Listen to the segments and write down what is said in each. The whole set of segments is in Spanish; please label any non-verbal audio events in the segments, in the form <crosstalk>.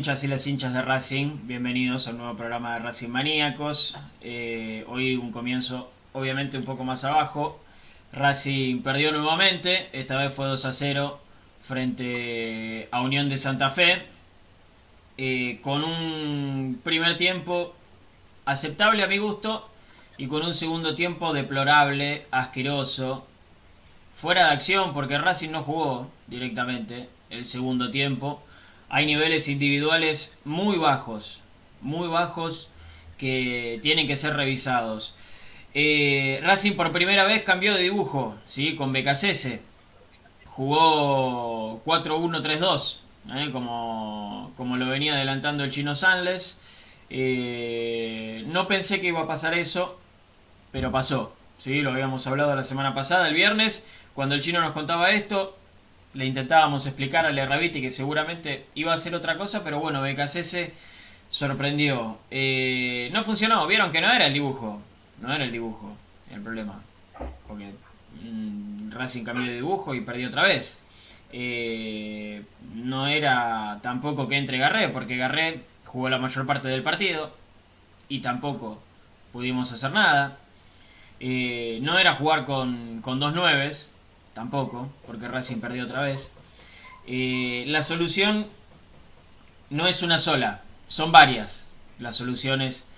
hinchas y las hinchas de Racing? Bienvenidos a un nuevo programa de Racing Maníacos. Eh, hoy un comienzo obviamente un poco más abajo. Racing perdió nuevamente, esta vez fue 2 a 0 frente a Unión de Santa Fe. Eh, con un primer tiempo aceptable a mi gusto y con un segundo tiempo deplorable, asqueroso, fuera de acción porque Racing no jugó directamente el segundo tiempo hay niveles individuales muy bajos, muy bajos que tienen que ser revisados. Eh, Racing por primera vez cambió de dibujo, ¿sí? con BKCS. Jugó 4-1-3-2, ¿eh? como, como lo venía adelantando el chino Sanles. Eh, no pensé que iba a pasar eso, pero pasó. ¿sí? Lo habíamos hablado la semana pasada, el viernes, cuando el chino nos contaba esto le intentábamos explicar a Lerraviti que seguramente iba a hacer otra cosa, pero bueno, BKCS sorprendió. Eh, no funcionó, vieron que no era el dibujo, no era el dibujo el problema, porque mm, Racing cambió de dibujo y perdió otra vez. Eh, no era tampoco que entre Garré, porque Garré jugó la mayor parte del partido y tampoco pudimos hacer nada. Eh, no era jugar con, con dos nueves, tampoco, porque Racing perdió otra vez. Eh, la solución no es una sola, son varias las soluciones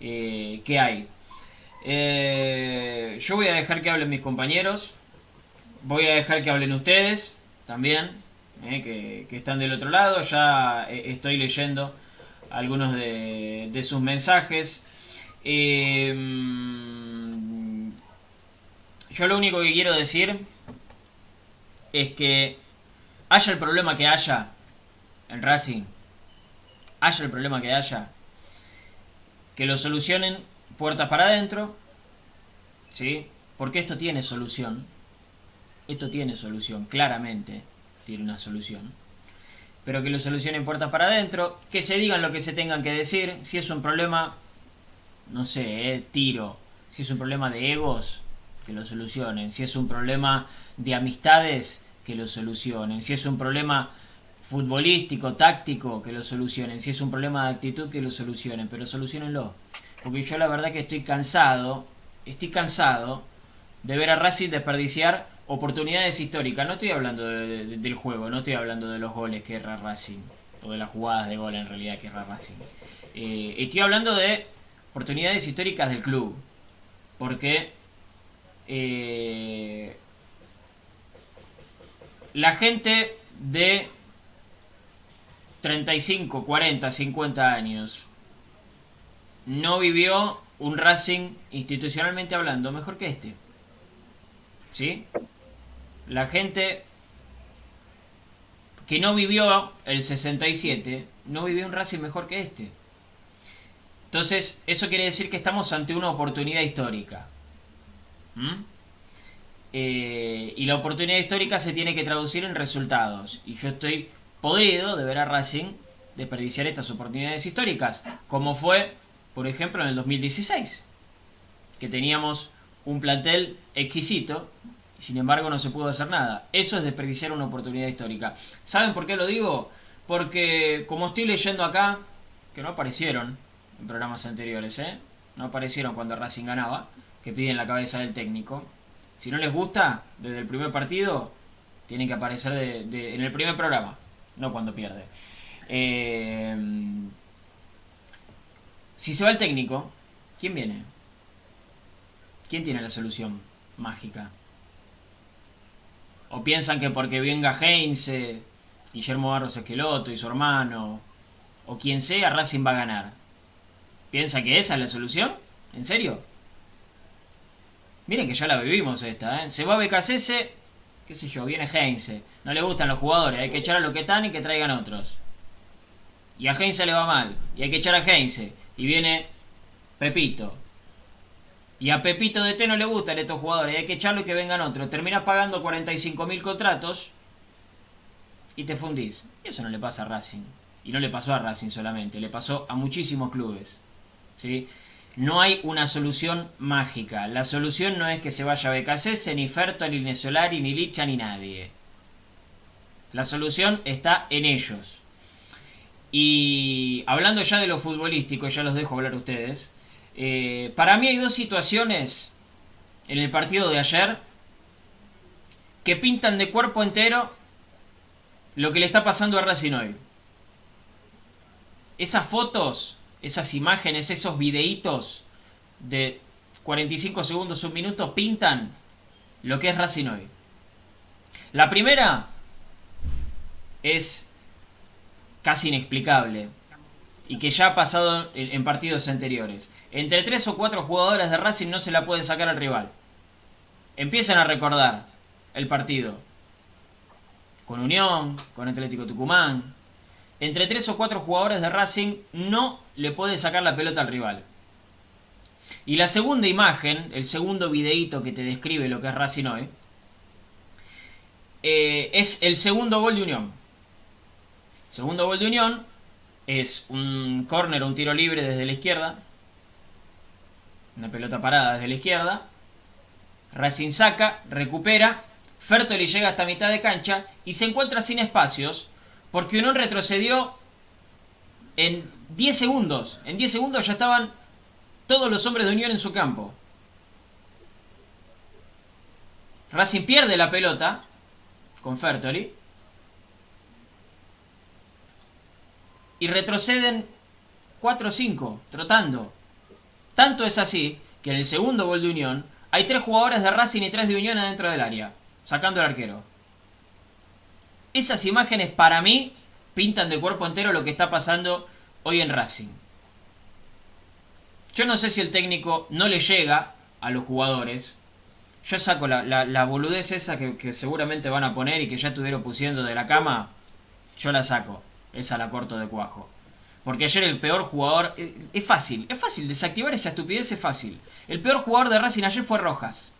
eh, que hay. Eh, yo voy a dejar que hablen mis compañeros, voy a dejar que hablen ustedes también, que, están del otro lado, ya estoy leyendo algunos de, de sus mensajes. yo lo único que quiero decir es que haya el problema que haya en Racing, haya el problema que haya, que lo solucionen puertas para adentro, ¿sí? Porque esto tiene solución. Esto tiene solución, claramente tiene una solución. Pero que lo solucionen puertas para adentro, que se digan lo que se tengan que decir. Si es un problema, no sé, eh, tiro. Si es un problema de egos, que lo solucionen. Si es un problema de amistades, que lo solucionen. Si es un problema futbolístico, táctico, que lo solucionen. Si es un problema de actitud, que lo solucionen. Pero solucionenlo. Porque yo la verdad que estoy cansado, estoy cansado de ver a Racing desperdiciar oportunidades históricas. No estoy hablando del juego, no estoy hablando de los goles que erra Racing. O de las jugadas de gol en realidad que erra Racing. Eh, estoy hablando de oportunidades históricas del club. Porque eh, la gente de 35, 40, 50 años no vivió un Racing institucionalmente hablando mejor que este. ¿Sí? La gente que no vivió el 67 no vivió un Racing mejor que este. Entonces, eso quiere decir que estamos ante una oportunidad histórica. Eh, y la oportunidad histórica se tiene que traducir en resultados. Y yo estoy podrido de ver a Racing desperdiciar estas oportunidades históricas, como fue, por ejemplo, en el 2016, que teníamos un plantel exquisito sin embargo no se pudo hacer nada. Eso es desperdiciar una oportunidad histórica. ¿Saben por qué lo digo? Porque como estoy leyendo acá, que no aparecieron en programas anteriores, ¿eh? no aparecieron cuando Racing ganaba, que piden la cabeza del técnico, si no les gusta, desde el primer partido, tienen que aparecer en el primer programa, no cuando pierde. Eh, si se va el técnico, ¿quién viene? ¿Quién tiene la solución mágica? ¿O piensan que porque venga Heinze, Guillermo Barros Esqueloto y su hermano, o quien sea, Racing va a ganar? ¿Piensa que esa es la solución? ¿En serio? Miren que ya la vivimos esta, ¿eh? Se va BKCS, qué sé yo, viene Heinze. No le gustan los jugadores, hay que echar a los que están y que traigan otros. Y a Heinze le va mal, y hay que echar a Heinze. Y viene Pepito. Y a Pepito de T no le gustan estos jugadores, hay que echarlo y que vengan otros. Terminás pagando 45.000 contratos y te fundís. Y eso no le pasa a Racing. Y no le pasó a Racing solamente, le pasó a muchísimos clubes. ¿sí? No hay una solución mágica. La solución no es que se vaya BKC, ni Ferto, ni Nesolari, ni Licha, ni nadie. La solución está en ellos. Y hablando ya de lo futbolístico, ya los dejo hablar ustedes. Eh, para mí hay dos situaciones en el partido de ayer que pintan de cuerpo entero lo que le está pasando a Racing hoy. Esas fotos, esas imágenes, esos videitos de 45 segundos, un minuto, pintan lo que es Racing hoy. La primera es casi inexplicable y que ya ha pasado en partidos anteriores. Entre tres o cuatro jugadores de Racing no se la puede sacar al rival. Empiezan a recordar el partido. Con Unión, con Atlético Tucumán. Entre tres o cuatro jugadores de Racing no le puede sacar la pelota al rival. Y la segunda imagen, el segundo videíto que te describe lo que es Racing hoy, eh, es el segundo gol de Unión. segundo gol de Unión es un córner o un tiro libre desde la izquierda. Una pelota parada desde la izquierda. Racing saca, recupera. Fertoli llega hasta mitad de cancha y se encuentra sin espacios porque Unión retrocedió en 10 segundos. En 10 segundos ya estaban todos los hombres de Unión en su campo. Racing pierde la pelota con Fertoli. Y retroceden 4 o 5, trotando. Tanto es así que en el segundo gol de Unión hay tres jugadores de Racing y tres de Unión adentro del área, sacando el arquero. Esas imágenes para mí pintan de cuerpo entero lo que está pasando hoy en Racing. Yo no sé si el técnico no le llega a los jugadores. Yo saco la, boludez esa que, seguramente van a poner y que ya estuvieron pusiendo de la cama. Yo la saco. Esa la corto de cuajo. Porque ayer el peor jugador... Eh, es fácil, es fácil. Desactivar esa estupidez es fácil. El peor jugador de Racing ayer fue Rojas.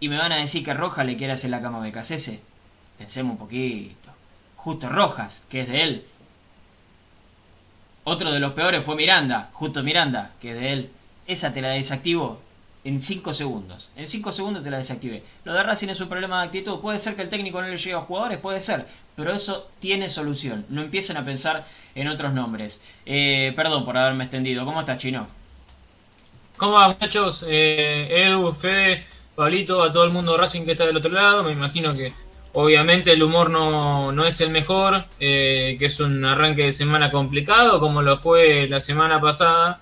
Y me van a decir que Rojas le quiere hacer la cama a Becasese. Pensemos un poquito. Justo Rojas, que es de él. Otro de los peores fue Miranda, justo Miranda, que de él. Esa te la desactivo en 5 segundos. En 5 segundos te la desactivé. Lo de Racing es un problema de actitud. Puede ser que el técnico no le llegue a jugadores, puede ser. Pero eso tiene solución. No empiecen a pensar en otros nombres. Eh, perdón por haberme extendido. ¿Cómo estás, Chino? ¿Cómo va, muchachos? Eh, Edu, Fede, Pablito, a todo el mundo Racing que está del otro lado. Me imagino que Obviamente el humor no, es el mejor, eh, que es un arranque de semana complicado, como lo fue la semana pasada.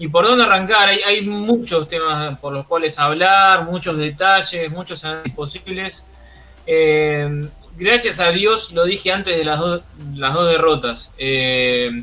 ¿Y por dónde arrancar? Hay, muchos temas por los cuales hablar, muchos detalles, muchos análisis posibles. Eh, gracias a Dios, lo dije antes de las, las dos derrotas. Eh,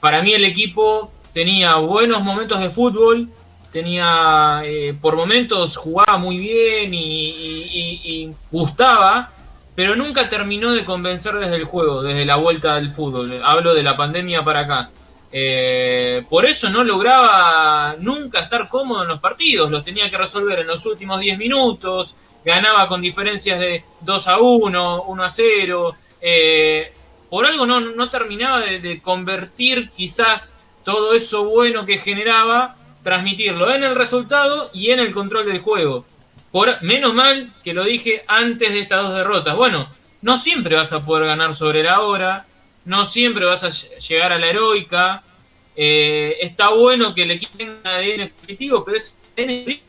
para mí el equipo tenía buenos momentos de fútbol, tenía eh, por momentos jugaba muy bien y, gustaba, pero nunca terminó de convencer desde el juego, desde la vuelta del fútbol. Hablo de la pandemia para acá. Eh, por eso no lograba nunca estar cómodo en los partidos, los tenía que resolver en los últimos 10 minutos, ganaba con diferencias de 2 a 1, 1 a 0. Eh, por algo no, no terminaba de convertir quizás todo eso bueno que generaba transmitirlo en el resultado y en el control del juego. Por, menos mal que lo dije antes de estas dos derrotas. Bueno, no siempre vas a poder ganar sobre la hora, no siempre vas a llegar a la heroica. Eh, está bueno que el equipo tenga ADN competitivo, pero es ADN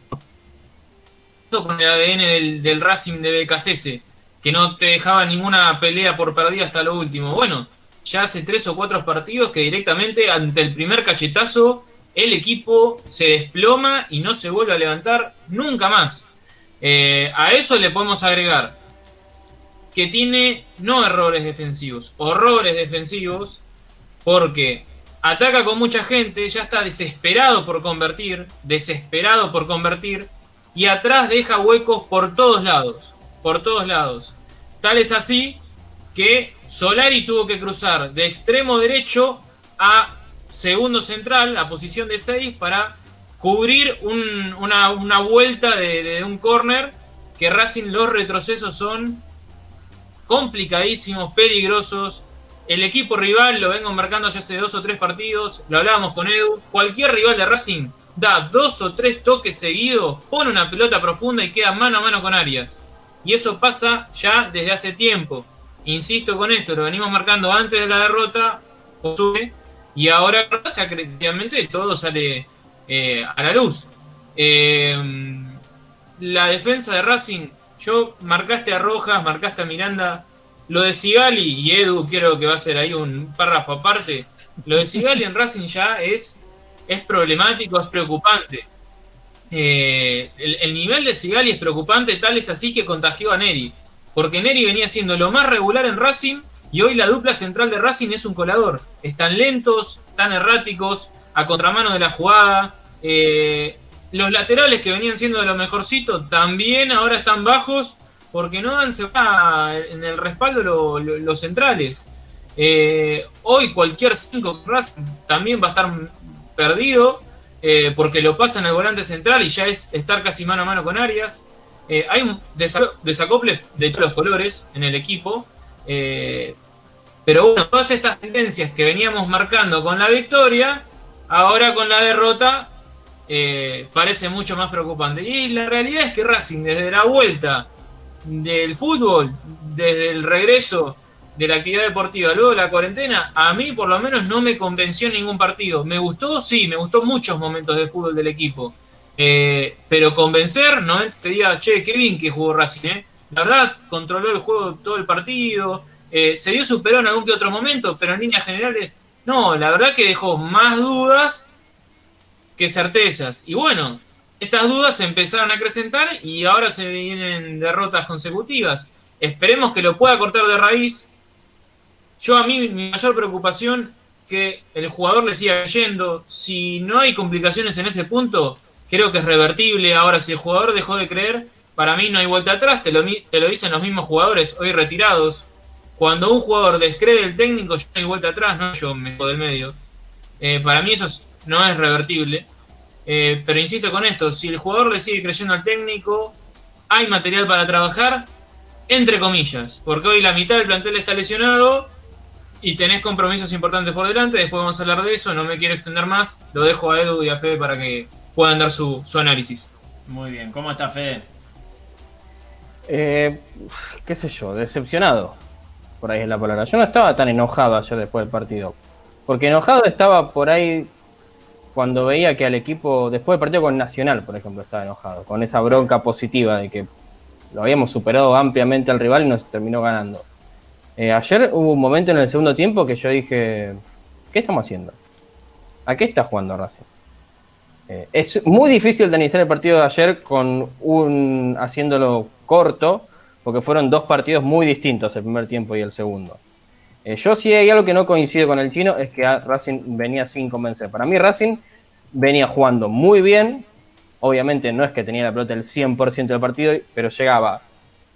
con el ADN del, Racing de BKCS, que no te dejaba ninguna pelea por perdida hasta lo último. Bueno, ya hace tres o cuatro partidos que directamente ante el primer cachetazo el equipo se desploma y no se vuelve a levantar nunca más. Eh, a eso le podemos agregar que tiene no errores defensivos, horrores defensivos, porque ataca con mucha gente, ya está desesperado por convertir, desesperado por convertir, y atrás deja huecos por todos lados, por todos lados. Tal es así que Solari tuvo que cruzar de extremo derecho a segundo central, la posición de 6, para cubrir una, vuelta de, un corner que Racing los retrocesos son complicadísimos, peligrosos. El equipo rival lo vengo marcando ya hace dos o tres partidos, lo hablábamos con Edu. Cualquier rival de Racing da dos o tres toques seguidos, pone una pelota profunda y queda mano a mano con Arias. Y eso pasa ya desde hace tiempo. insisto con esto, lo venimos marcando antes de la derrota, y ahora creativamente todo sale eh, a la luz. Eh, la defensa de Racing, yo marcaste a Rojas, marcaste a Miranda, lo de Sigali y Edu, quiero que va a ser ahí un párrafo aparte, lo de Sigali en Racing ya es, es problemático, es preocupante. Eh, el, nivel de Sigali es preocupante, tal es así que contagió a Neri. Porque Neri venía siendo lo más regular en Racing y hoy la dupla central de Racing es un colador. Están lentos, tan erráticos, a contramano de la jugada. Eh, los laterales que venían siendo de lo mejorcito también ahora están bajos porque no dan en el respaldo los centrales. Eh, hoy cualquier 5 Racing también va a estar perdido eh, porque lo pasan al volante central y ya es estar casi mano a mano con Arias. Hay un desacople de todos los colores en el equipo. Eh, pero bueno, todas estas tendencias que veníamos marcando con la victoria, ahora con la derrota, parece mucho más preocupante. Y la realidad es que Racing, desde la vuelta del fútbol, desde el regreso de la actividad deportiva luego de la cuarentena, a mí por lo menos no me convenció ningún partido. ¿Me gustó? Sí, me gustó muchos momentos de fútbol del equipo. Eh, pero convencer, no te diga, che, qué bien que jugó Racing, ¿eh? La verdad, controló el juego todo el partido, eh, se dio superó en algún que otro momento, pero en líneas generales, no, la verdad que dejó más dudas que certezas. Y bueno, estas dudas empezaron a acrecentar y ahora se vienen derrotas consecutivas. Esperemos que lo pueda cortar de raíz, yo a mí mi mayor preocupación que el jugador le siga yendo. Si no hay complicaciones en ese punto, creo que es revertible. Ahora, si el jugador dejó de creer, para mí no hay vuelta atrás. Te lo, te lo dicen los mismos jugadores hoy retirados. Cuando un jugador descree el técnico, ya no hay vuelta atrás, no yo me del medio. Eh, para mí eso no es revertible. Eh, pero insisto con esto, si el jugador le sigue creyendo al técnico, hay material para trabajar, entre comillas, porque hoy la mitad del plantel está lesionado y tenés compromisos importantes por delante, después vamos a hablar de eso, no me quiero extender más, lo dejo a Edu y a Fede para que puedan dar su, análisis. Muy bien, ¿cómo está Fede? Eh, qué sé yo, decepcionado, por ahí es la palabra. Yo no estaba tan enojado ayer después del partido, porque enojado estaba por ahí cuando veía que al equipo, después del partido con Nacional, por ejemplo, estaba enojado, con esa bronca positiva de que lo habíamos superado ampliamente al rival y nos terminó ganando. Eh, ayer hubo un momento en el segundo tiempo que yo dije, ¿qué estamos haciendo? ¿A qué está jugando Racing? Eh, es muy difícil de iniciar el partido de ayer con un haciéndolo corto, porque fueron dos partidos muy distintos, el primer tiempo y el segundo. Eh, yo sí hay algo que no coincido con el chino, es que Racing venía sin convencer. Para mí Racing venía jugando muy bien, obviamente no es que tenía la pelota el 100% del partido, pero llegaba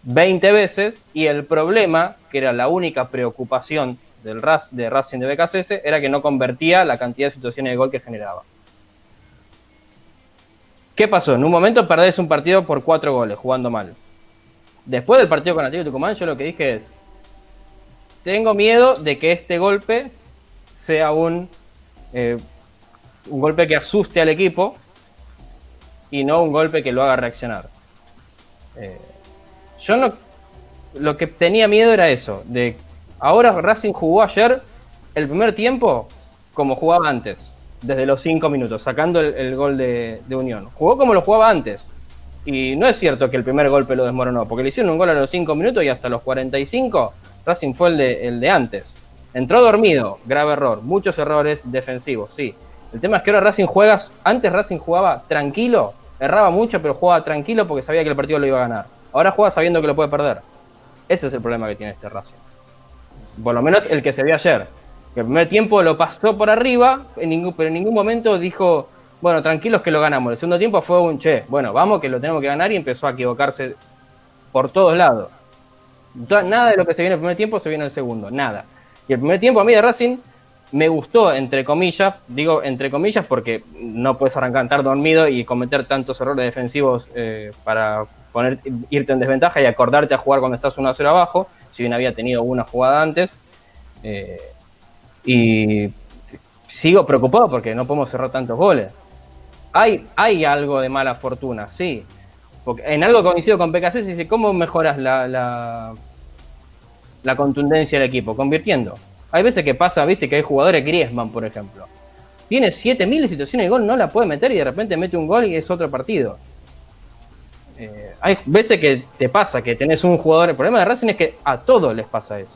20 veces y el problema, que era la única preocupación del de Racing de BKCS, era que no convertía la cantidad de situaciones de gol que generaba. ¿Qué pasó? En un momento perdés un partido por cuatro goles, jugando mal. Después del partido con Atlético Tucumán, yo lo que dije es: Tengo miedo de que este golpe sea un, eh, un golpe que asuste al equipo y no un golpe que lo haga reaccionar. Eh, yo no. Lo que tenía miedo era eso. De ahora Racing jugó ayer el primer tiempo como jugaba antes. Desde los 5 minutos, sacando el, gol de, Unión. Jugó como lo jugaba antes. Y no es cierto que el primer golpe lo desmoronó, porque le hicieron un gol a los 5 minutos y hasta los 45 Racing fue el de, el de antes. Entró dormido, grave error. Muchos errores defensivos, sí. El tema es que ahora Racing juega, antes Racing jugaba tranquilo, erraba mucho, pero jugaba tranquilo porque sabía que el partido lo iba a ganar. Ahora juega sabiendo que lo puede perder. Ese es el problema que tiene este Racing. Por lo menos el que se vio ayer. Que el primer tiempo lo pasó por arriba, pero en ningún momento dijo, bueno, tranquilos que lo ganamos. El segundo tiempo fue un, che, bueno, vamos que lo tenemos que ganar y empezó a equivocarse por todos lados. Nada de lo que se viene en el primer tiempo se viene en el segundo, nada. Y el primer tiempo a mí de Racing me gustó, entre comillas, digo entre comillas porque no puedes arrancar tan dormido y cometer tantos errores defensivos eh, para poner, irte en desventaja y acordarte a jugar cuando estás 1 a 0 abajo, si bien había tenido una jugada antes. Eh, y sigo preocupado porque no podemos cerrar tantos goles. Hay, algo de mala fortuna, sí. Porque en algo coincido con PKC, dice, ¿cómo mejoras la, contundencia del equipo, convirtiendo. Hay veces que pasa, viste, que hay jugadores, Griezmann, por ejemplo. Tiene 7000 situaciones de gol, no la puede meter y de repente mete un gol y es otro partido. Eh, hay veces que te pasa que tenés un jugador. El problema de Racing es que a todos les pasa eso.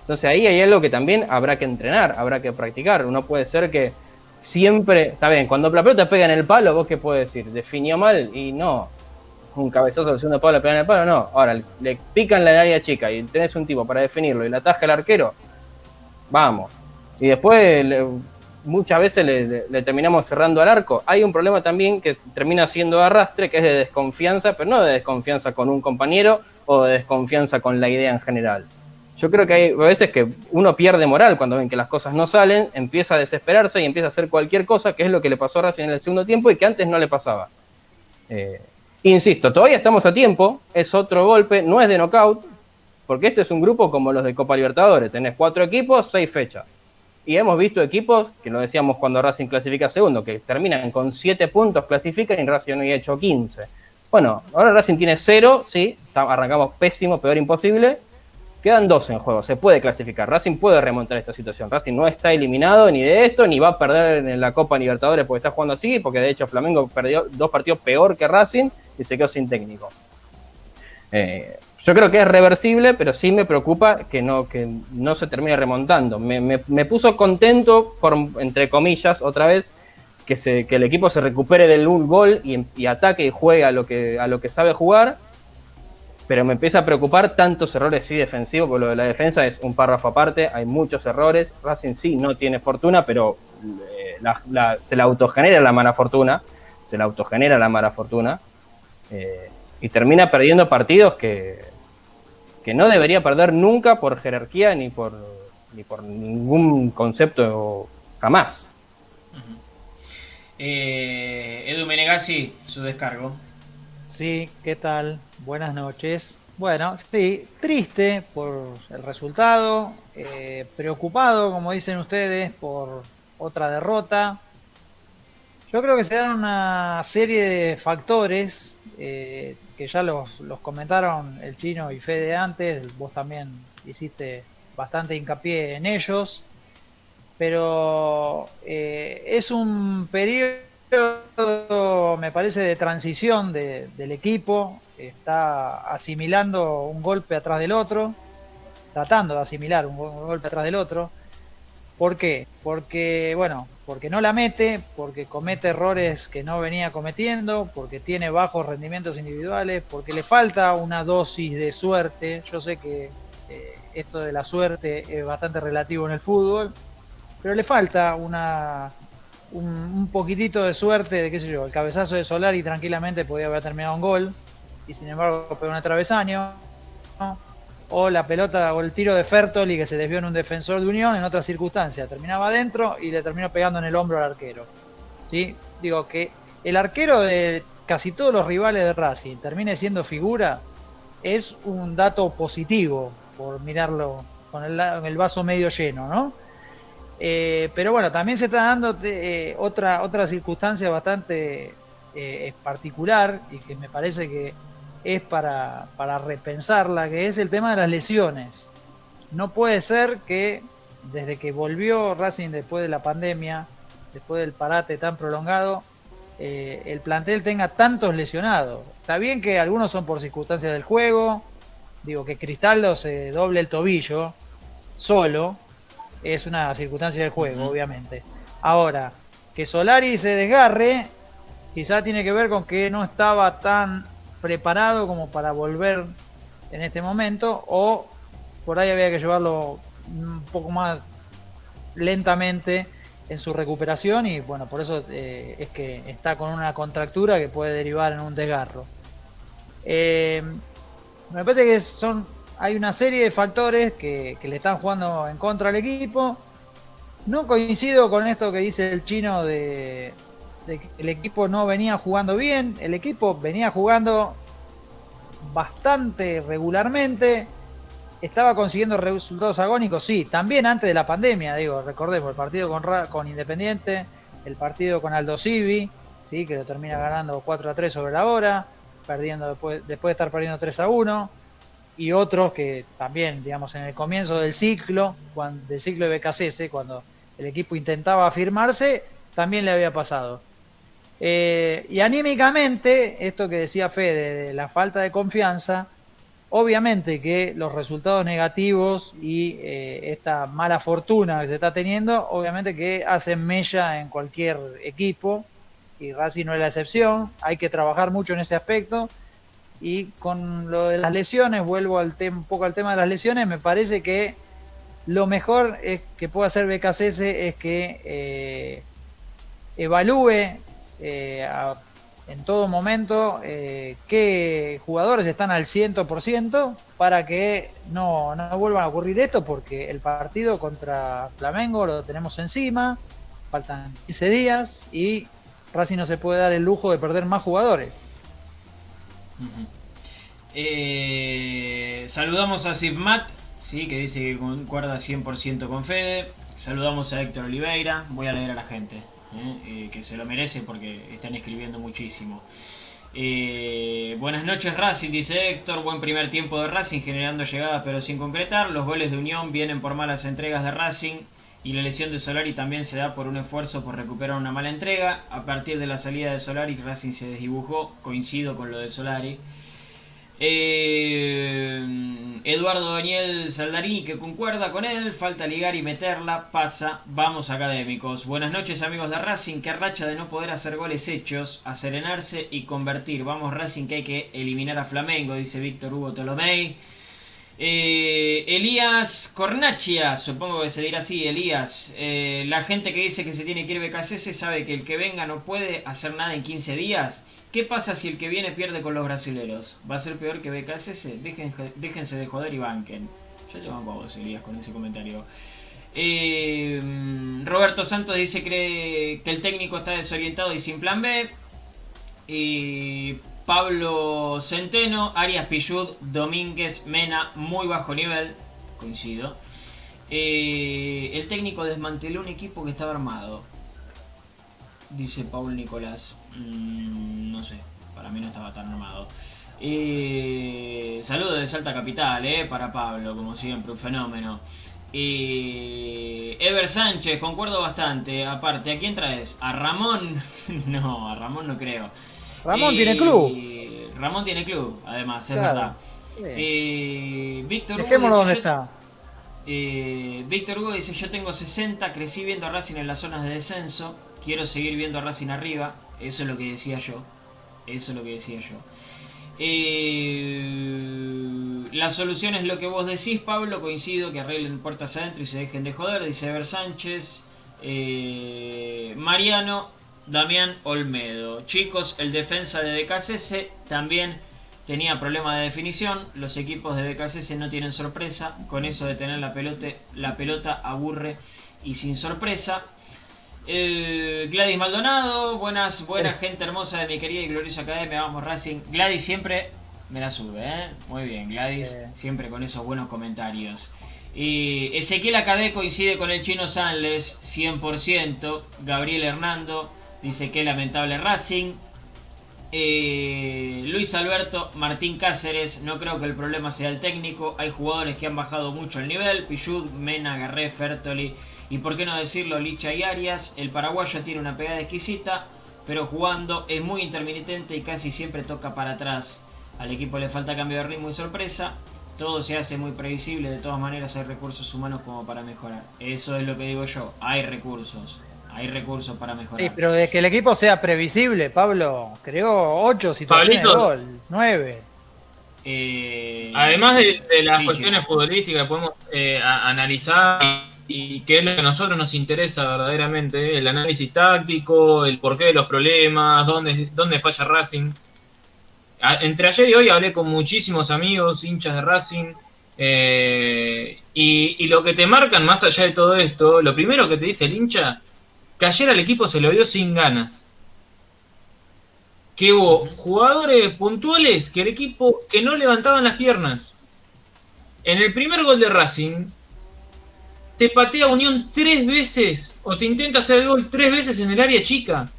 Entonces ahí hay algo que también habrá que entrenar, habrá que practicar. Uno puede ser que siempre. Está bien, cuando la pelota pega en el palo, ¿vos qué puedes decir? ¿Definió mal? Y no. Un cabezazo al segundo palo pega en el palo, no. Ahora, le pican la área chica y tenés un tipo para definirlo y la ataja el arquero. Vamos. Y después muchas veces le, terminamos cerrando al arco. Hay un problema también que termina siendo arrastre, que es de desconfianza, pero no de desconfianza con un compañero o de desconfianza con la idea en general. Yo creo que hay veces que uno pierde moral cuando ven que las cosas no salen, empieza a desesperarse y empieza a hacer cualquier cosa, que es lo que le pasó a Racing en el segundo tiempo y que antes no le pasaba. Eh, insisto, todavía estamos a tiempo, es otro golpe, no es de knockout, porque este es un grupo como los de Copa Libertadores, tenés cuatro equipos, seis fechas. Y hemos visto equipos, que lo decíamos cuando Racing clasifica segundo, que terminan con 7 puntos, clasifican y Racing no ha hecho 15. Bueno, ahora Racing tiene 0, sí, arrancamos pésimo, peor imposible. Quedan 2 en juego, se puede clasificar. Racing puede remontar esta situación. Racing no está eliminado ni de esto, ni va a perder en la Copa Libertadores porque está jugando así, porque de hecho Flamengo perdió dos partidos peor que Racing y se quedó sin técnico. Eh, yo creo que es reversible, pero sí me preocupa que no, que no se termine remontando. Me, puso contento, por, entre comillas, otra vez, que, se, el equipo se recupere del un gol y, ataque y juegue a lo, que, a lo que sabe jugar. Pero me empieza a preocupar tantos errores sí defensivos, porque lo de la defensa es un párrafo aparte, hay muchos errores. Racing sí no tiene fortuna, pero eh, se la autogenera la mala fortuna. Se la autogenera la mala fortuna. Eh, y termina perdiendo partidos que, que no debería perder nunca por jerarquía ni por, ni por ningún concepto jamás. Eh, Edu Menegazzi, su descargo. Sí, ¿qué tal? Buenas noches. Bueno, sí, triste por el resultado, eh, preocupado, como dicen ustedes, por otra derrota. Yo creo que se dan una serie de factores eh, que ya los, los, comentaron el chino y Fede antes, vos también hiciste bastante hincapié en ellos, pero eh, es un periodo, me parece, de transición del equipo, está asimilando un golpe atrás del otro, tratando de asimilar un golpe atrás del otro. ¿Por qué? Porque, bueno, porque no la mete, porque comete errores que no venía cometiendo, porque tiene bajos rendimientos individuales, porque le falta una dosis de suerte. Yo sé que eh, esto de la suerte es bastante relativo en el fútbol, pero le falta una un, poquitito de suerte de qué sé yo, el cabezazo de Solari tranquilamente podía haber terminado un gol y sin embargo pegó un travesaño. o la pelota o el tiro de Fertoli que se desvió en un defensor de Unión en otra circunstancia. Terminaba adentro y le terminó pegando en el hombro al arquero. ¿Sí? Digo que el arquero de casi todos los rivales de Racing termine siendo figura es un dato positivo por mirarlo con el, el vaso medio lleno, ¿no? Eh, pero bueno, también se está dando eh, otra, otra circunstancia bastante eh, particular y que me parece que es para, para repensarla, que es el tema de las lesiones. No puede ser que desde que volvió Racing después de la pandemia, después del parate tan prolongado, el plantel tenga tantos lesionados. Está bien que algunos son por circunstancias del juego, digo que Cristaldo se doble el tobillo solo, es una circunstancia del juego, obviamente. Ahora, que Solari se desgarre, quizá tiene que ver con que no estaba tan preparado como para volver en este momento o por ahí había que llevarlo un poco más lentamente en su recuperación y bueno, por eso eh, es que está con una contractura que puede derivar en un desgarro. Eh, me parece que son hay una serie de factores que, le están jugando en contra al equipo. No coincido con esto que dice el chino de, el equipo no venía jugando bien, el equipo venía jugando bastante regularmente, estaba consiguiendo resultados agónicos, sí, también antes de la pandemia, digo, recordemos el partido con, con Independiente, el partido con Aldo Civi, ¿sí? que lo termina ganando 4 a 3 sobre la hora, perdiendo después, después de estar perdiendo 3 a 1. Y otros que también, digamos, en el comienzo del ciclo, cuando, del ciclo de BKCS, cuando el equipo intentaba afirmarse, también le había pasado. Eh, y anímicamente, esto que decía Fede, de la falta de confianza, obviamente que los resultados negativos y eh, esta mala fortuna que se está teniendo, obviamente que hacen mella en cualquier equipo, y Racing no es la excepción, hay que trabajar mucho en ese aspecto. Y con lo de las lesiones, vuelvo al un poco al tema de las lesiones, me parece que lo mejor es que pueda hacer BKCS es que eh, evalúe eh, en todo momento eh, qué jugadores están al 100% para que no, no vuelvan a ocurrir esto, porque el partido contra Flamengo lo tenemos encima, faltan 15 días y Racing no se puede dar el lujo de perder más jugadores. Saludamos a Sibmat ¿sí? que dice que concuerda 100% con Fede. Saludamos a Héctor Oliveira. Voy a leer a la gente, ¿eh? Eh, que se lo merece porque están escribiendo muchísimo. Eh, buenas noches Racing, dice Héctor. Buen primer tiempo de Racing, generando llegadas pero sin concretar. Los goles de Unión vienen por malas entregas de Racing. Y la lesión de Solari también se da por un esfuerzo por recuperar una mala entrega. A partir de la salida de Solari, Racing se desdibujó. Coincido con lo de Solari. Eh, Eduardo Daniel Saldarini que concuerda con él, falta ligar y meterla, pasa, vamos académicos. Buenas noches amigos de Racing, qué racha de no poder hacer goles hechos, serenarse y convertir. Vamos Racing que hay que eliminar a Flamengo, dice Víctor Hugo Tolomei. Eh, Elías Cornachia, supongo que se dirá así, Elías. Eh, la gente que dice que se tiene que ir BKC sabe que el que venga no puede hacer nada en 15 días. ¿Qué pasa si el que viene pierde con los brasileros? ¿Va a ser peor que BKSS? déjense de joder y banquen. Yo te banco a vos, Elías, con ese comentario. Eh, Roberto Santos dice que, que el técnico está desorientado y sin plan B. Y Pablo Centeno, Arias Pillud, Domínguez, Mena, muy bajo nivel. Coincido. Eh, el técnico desmanteló un equipo que estaba armado. Dice Paul Nicolás. Mm, no sé, para mí no estaba tan armado. Eh, saludos de Salta Capital, eh, para Pablo, como siempre, un fenómeno. Eh, Ever Sánchez, concuerdo bastante. Aparte, ¿a quién traes? ¿A Ramón? <laughs> no, a Ramón no creo. Ramón tiene club. Ramón tiene club, además, es verdad. Víctor Hugo. dónde está. Víctor Hugo dice: Yo tengo 60, crecí viendo a Racing en las zonas de descenso. Quiero seguir viendo a Racing arriba. Eso es lo que decía yo. Eso es lo que decía yo. Eh, la solución es lo que vos decís, Pablo. Coincido que arreglen puertas adentro y se dejen de joder, dice Ever Sánchez. Eh, Mariano, Damián Olmedo. Chicos, el defensa de BKCS también tenía problema de definición. Los equipos de BKCS no tienen sorpresa. Con eso de tener la pelota, la pelota aburre y sin sorpresa. Eh, Gladys Maldonado, buenas, buena gente hermosa de mi querida y gloriosa academia, vamos Racing. Gladys siempre me la sube, ¿eh? Muy bien, Gladys, siempre con esos buenos comentarios. Y Ezequiel Acadé coincide con el chino Sanles, 100%. Gabriel Hernando dice que lamentable Racing. Eh, Luis Alberto Martín Cáceres, no creo que el problema sea el técnico. Hay jugadores que han bajado mucho el nivel. Pichud, Mena, Garré, Fertoli y por qué no decirlo, Licha y Arias, el paraguayo tiene una pegada exquisita, pero jugando es muy intermitente y casi siempre toca para atrás. Al equipo le falta cambio de ritmo y sorpresa. Todo se hace muy previsible, de todas maneras hay recursos humanos como para mejorar. Eso es lo que digo yo, hay recursos. Hay recursos para mejorar. Sí, pero de que el equipo sea previsible, Pablo creó 8 situaciones de gol, 9. Eh, Además de, las cuestiones futbolísticas, podemos eh, analizar y que es lo que a nosotros nos interesa verdaderamente, el análisis táctico, el porqué de los problemas, dónde, dónde falla Racing. entre ayer y hoy hablé con muchísimos amigos, hinchas de Racing, eh, y, lo que te marcan más allá de todo esto, lo primero que te dice el hincha, que ayer al equipo se lo dio sin ganas. Que hubo jugadores puntuales que el equipo que no levantaban las piernas. En el primer gol de Racing, te patea Unión tres veces o te intenta hacer el gol tres veces en el área chica.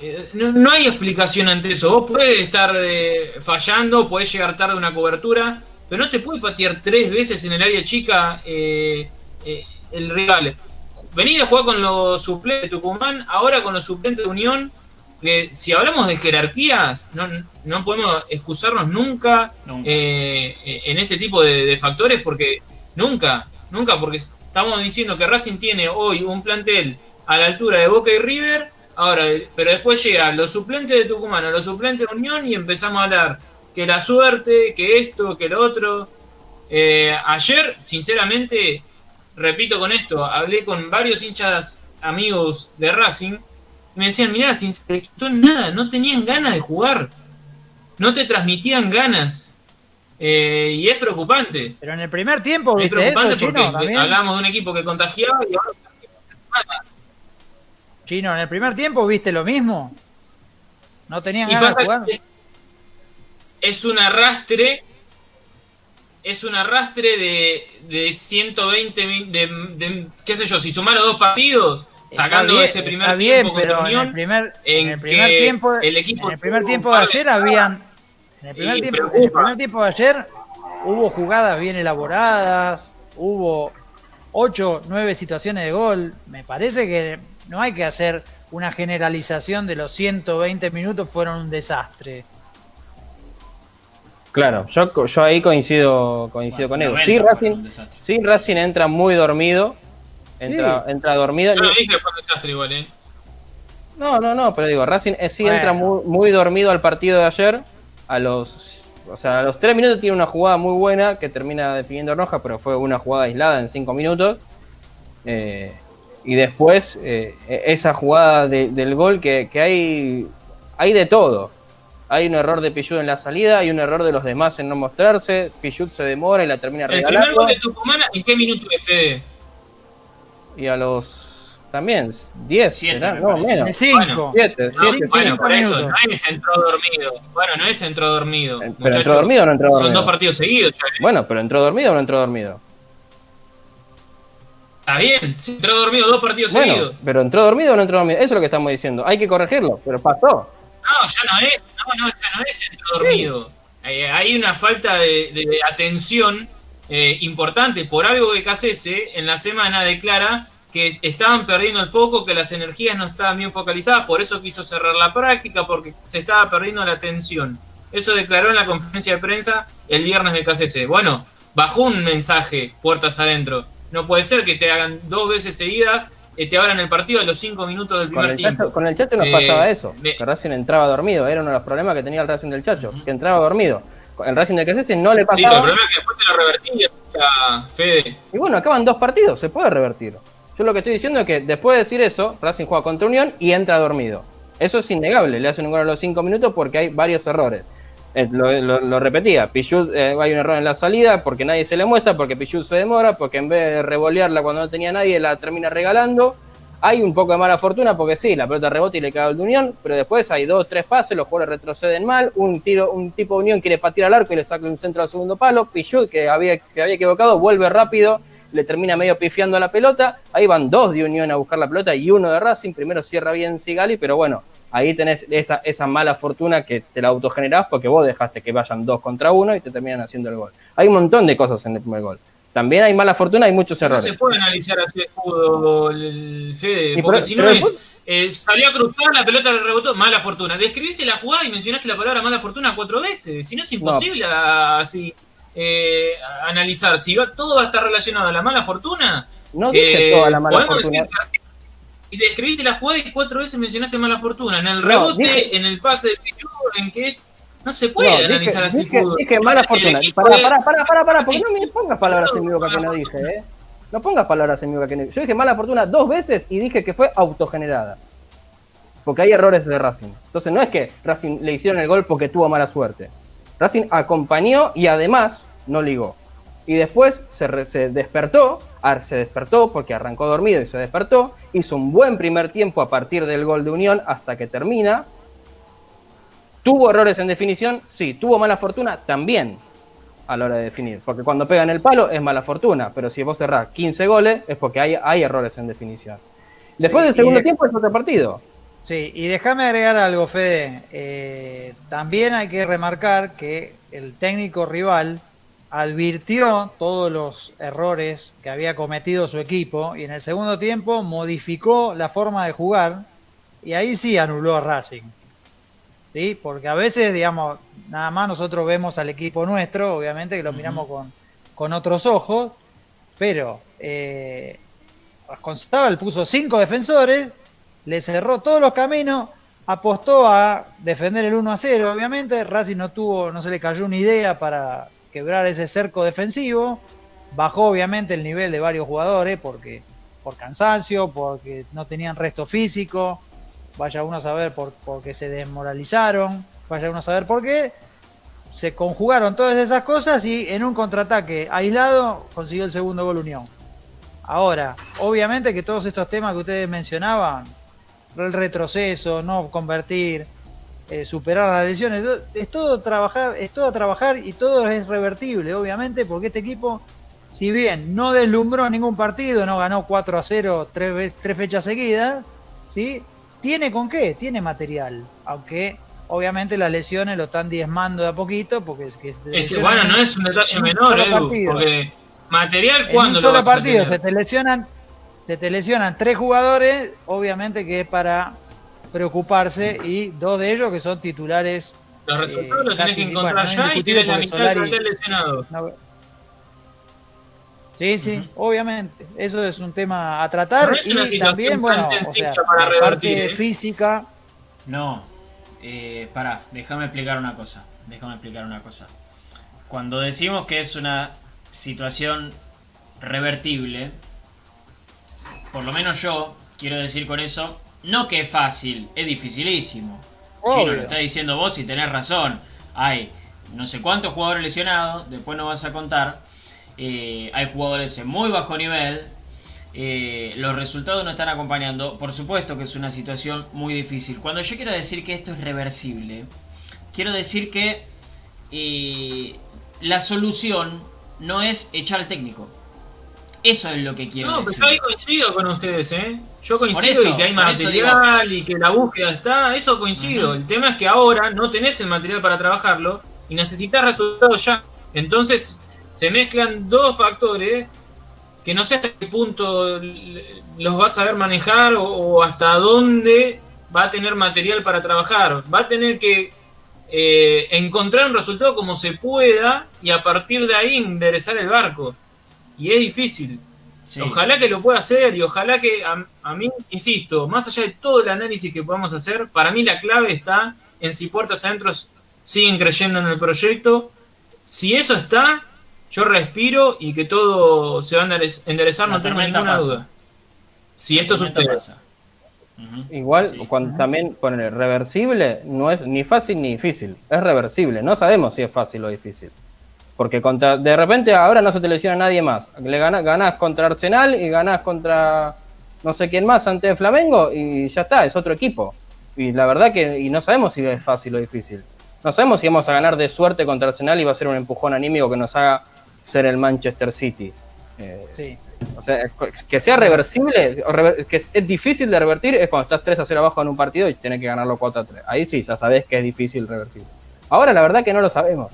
eh, no, no hay explicación ante eso. Vos podés estar eh, fallando, podés llegar tarde a una cobertura, pero no te puede patear tres veces en el área chica eh, eh, el rival. Vení a jugar con los suplentes de Tucumán, ahora con los suplentes de Unión. Que si hablamos de jerarquías, no, no podemos excusarnos nunca, Nunca. eh, eh, en este tipo de, de factores, porque nunca, nunca, porque estamos diciendo que Racing tiene hoy un plantel a la altura de Boca y River, ahora, pero después llegan los suplentes de Tucumán o los suplentes de Unión y empezamos a hablar que la suerte, que esto, que lo otro. Eh, ayer, sinceramente, repito con esto, hablé con varios hinchas amigos de Racing y me decían, mirá, sin se gestó nada, no tenían ganas de jugar, no te transmitían ganas. Eh, y es preocupante. Pero en el primer tiempo, Es ¿viste preocupante eso, porque Chino? Hablamos de un equipo que contagiaba y ahora Chino, en el primer tiempo, ¿viste lo mismo? No tenían Y ganas de jugar. es, es un arrastre, es un arrastre de, de 120, mil- de, de- qué sé yo, si sumar los dos partidos, sacando bien, ese primer está tiempo bien, contra pero en Unión, el primer, en en el primer que tiempo, el equipo en el primer tiempo de ayer habían, en el primer tiempo, en el primer tiempo de ayer hubo jugadas bien elaboradas, hubo 8, 9 situaciones de gol. Me parece que no hay que hacer una generalización de los 120 minutos fueron un desastre. Claro, yo, yo ahí coincido, coincido Bueno, con. 90 Sí, Racing, sí, Racing entra muy dormido. Entra, entra dormido. yo lo dije que fue un desastre igual, ¿eh? No, no, no, pero digo, Racing eh, sí Bueno. entra muy, muy dormido al partido de ayer. A los, o sea, a los 3 minutos tiene una jugada muy buena que termina definiendo Roja, pero fue una jugada aislada en 5 minutos. Eh, y después eh, esa jugada de- del gol que, que hay, hay de todo. Hay un error de Pichut en la salida, hay un error de los demás en no mostrarse. Pichut se demora y la termina El primer regalando. gol de Tucumán, ¿en qué minuto de Fede? Y a los también 10, Siete, me no parece. menos. De 5. Bueno, 7, No, 7. bueno, cinco por eso, minutos. no es entró dormido. Bueno, no es entró dormido. Pero muchacho. entró dormido o no entró Son dormido. dos partidos seguidos. ya. Bueno, pero entró dormido o no entró dormido. Está bien, entró dormido dos partidos Bueno, seguidos. pero entró dormido o no entró dormido. Eso es lo que estamos diciendo. Hay que corregirlo, pero pasó. No, ya no es, no, no, ya no es entró dormido. Eh, hay una falta de, de atención eh, importante por algo que Cacese en la semana declara que estaban perdiendo el foco, que las energías no estaban bien focalizadas, por eso quiso cerrar la práctica, porque se estaba perdiendo la atención. Eso declaró en la conferencia de prensa el viernes de Cacese. Bueno, bajó un mensaje puertas adentro. No puede ser que te hagan dos veces seguidas, te abran el partido a los cinco minutos del Con primer el, tiempo. chacho, con el Chacho nos Eh, pasaba eso. Que Racing entraba dormido. Era uno de los problemas que tenía el Racing del Chacho. Que entraba dormido. Con El Racing de Casese no le Sí, pero el pasaba. problema es que después te lo revertí, ya, Fede. y bueno, acaban dos partidos. Se puede revertir. Yo lo que estoy diciendo es que después de decir eso, Racing juega contra Unión y entra dormido. Eso es innegable. Le hacen un gol a los cinco minutos porque hay varios errores. Eh, lo, lo- repetía, Pichut, eh, hay un error en la salida porque nadie se le muestra, porque Pichut se demora, porque en vez de revolearla cuando no tenía nadie, la termina regalando. Hay un poco de mala fortuna porque sí, la pelota rebota y le cae al de Unión, pero después hay dos, tres pases, los jugadores retroceden mal, un tiro, un tipo de Unión quiere patear al arco y le saca un centro al segundo palo, Pichut, que había, que había equivocado, vuelve rápido, le termina medio pifiando a la pelota, ahí van dos de Unión a buscar la pelota y uno de Racing, primero cierra bien Sigali, pero bueno, ahí tenés esa, esa mala fortuna que te la autogenerás porque vos dejaste que vayan dos contra uno y te terminan haciendo el gol. Hay un montón de cosas en el primer gol. También hay mala fortuna, hay muchos No errores. se puede analizar así el Fede, Y porque si no es. eh, salió a cruzar, la pelota le rebotó, mala fortuna. Describiste la jugada y mencionaste la palabra mala fortuna cuatro veces. Si no es imposible así eh, analizar. Si va- todo va a estar relacionado a la mala fortuna. No dije eh, toda la mala fortuna. decir y describiste la jugada y cuatro veces mencionaste mala fortuna. En el No, rebote, dije- en el pase de Pichu, en que. No se puede No, dije, analizar así dije- fútbol. dije mala fortuna. Pará, pará, pará, pará, pará, porque Sí. no me pongas palabras en mi boca que no dije, ¿eh? No pongas palabras en mi boca que no dije. Yo dije mala fortuna dos veces y dije que fue autogenerada. Porque hay errores de Racing. Entonces no es que Racing le hicieron el gol porque tuvo mala suerte. Racing acompañó y además no ligó. Y después se, re- se despertó, se despertó porque arrancó dormido y se despertó, hizo un buen primer tiempo a partir del gol de Unión hasta que termina, ¿Tuvo errores en definición? Sí. ¿Tuvo mala fortuna? También a la hora de definir. Porque cuando pegan el palo es mala fortuna. Pero si vos cerrás 15 goles es porque hay, hay errores en definición. Después del segundo tiempo es otro partido. Sí, y déjame agregar algo, Fede. Eh, también hay que remarcar que el técnico rival advirtió todos los errores que había cometido su equipo y en el segundo tiempo modificó la forma de jugar y ahí sí anuló a Racing. ¿Sí? Porque a veces, digamos, nada más nosotros vemos al equipo nuestro, obviamente que lo miramos con, con otros ojos, pero eh, Constable puso cinco defensores le cerró todos los caminos, apostó a defender el 1 a 0, obviamente. Racing no tuvo, no se le cayó una idea para quebrar ese cerco defensivo. Bajó obviamente el nivel de varios jugadores porque por cansancio, porque no tenían resto físico. Vaya uno a saber por, qué se desmoralizaron. Vaya uno a saber por qué. Se conjugaron todas esas cosas y en un contraataque aislado consiguió el segundo gol Unión. Ahora, obviamente que todos estos temas que ustedes mencionaban el retroceso, no convertir, eh, superar las lesiones, es todo trabajar, es todo trabajar y todo es revertible, obviamente, porque este equipo, si bien no deslumbró ningún partido, no ganó 4 a 0 tres, tres fechas seguidas, ¿sí? tiene con qué, tiene material, aunque obviamente las lesiones lo están diezmando de a poquito, porque es que, es que bueno, no es un detalle menor, Edu, porque material cuando lo partido se te lesionan se te lesionan tres jugadores, obviamente que es para preocuparse y dos de ellos que son titulares. Los resultados los tenés que encontrar ya y tienes la mitad del lesionado. Sí, sí, obviamente. Eso es un tema a tratar. No es una y también, bueno, o sea, para la parte ¿eh? física. No, eh, pará, déjame explicar una cosa. Déjame explicar una cosa. Cuando decimos que es una situación revertible, por lo menos yo, quiero decir con eso, no que es fácil, es dificilísimo. Chino, lo está diciendo vos y tenés razón. Hay no sé cuántos jugadores lesionados, después no vas a contar. Eh, hay jugadores en muy bajo nivel. Eh, los resultados no están acompañando. Por supuesto que es una situación muy difícil. Cuando yo quiero decir que esto es reversible, quiero decir que eh, la solución no es echar al técnico. Eso es lo que quiero no, decir. No, pero yo coincido con ustedes, ¿eh? Yo coincido y que hay material y que la búsqueda está, eso coincido. El tema es que ahora no tenés el material para trabajarlo y necesitas resultados ya. Entonces se mezclan dos factores que no sé hasta qué punto los vas a saber manejar o, hasta dónde va a tener material para trabajar. Va a tener que eh, encontrar un resultado como se pueda y a partir de ahí enderezar el barco y es difícil. Ojalá que lo pueda hacer y ojalá que a, mí, insisto, más allá de todo el análisis que podamos hacer, para mí la clave está en si puertas adentro siguen creyendo en el proyecto. Si eso está, yo respiro y que todo se va a enderezar, no tengo ninguna duda. Si esto sucede. Igual, cuando también poner reversible, no es ni fácil ni difícil, es reversible. No sabemos si es fácil o difícil. Porque contra, de repente ahora no se te lesiona nadie más. Le ganás, ganás contra Arsenal y ganás contra no sé quién más ante Flamengo y ya está, es otro equipo. Y la verdad que y no sabemos si es fácil o difícil. No sabemos si vamos a ganar de suerte contra Arsenal y va a ser un empujón anímico que nos haga ser el Manchester City. Eh, sí. O sea, que sea reversible, que es difícil de revertir es cuando estás 3 a 0 abajo en un partido y tienes que ganarlo 4 a 3. Ahí sí, ya sabes que es difícil reversible. Ahora la verdad que no lo sabemos.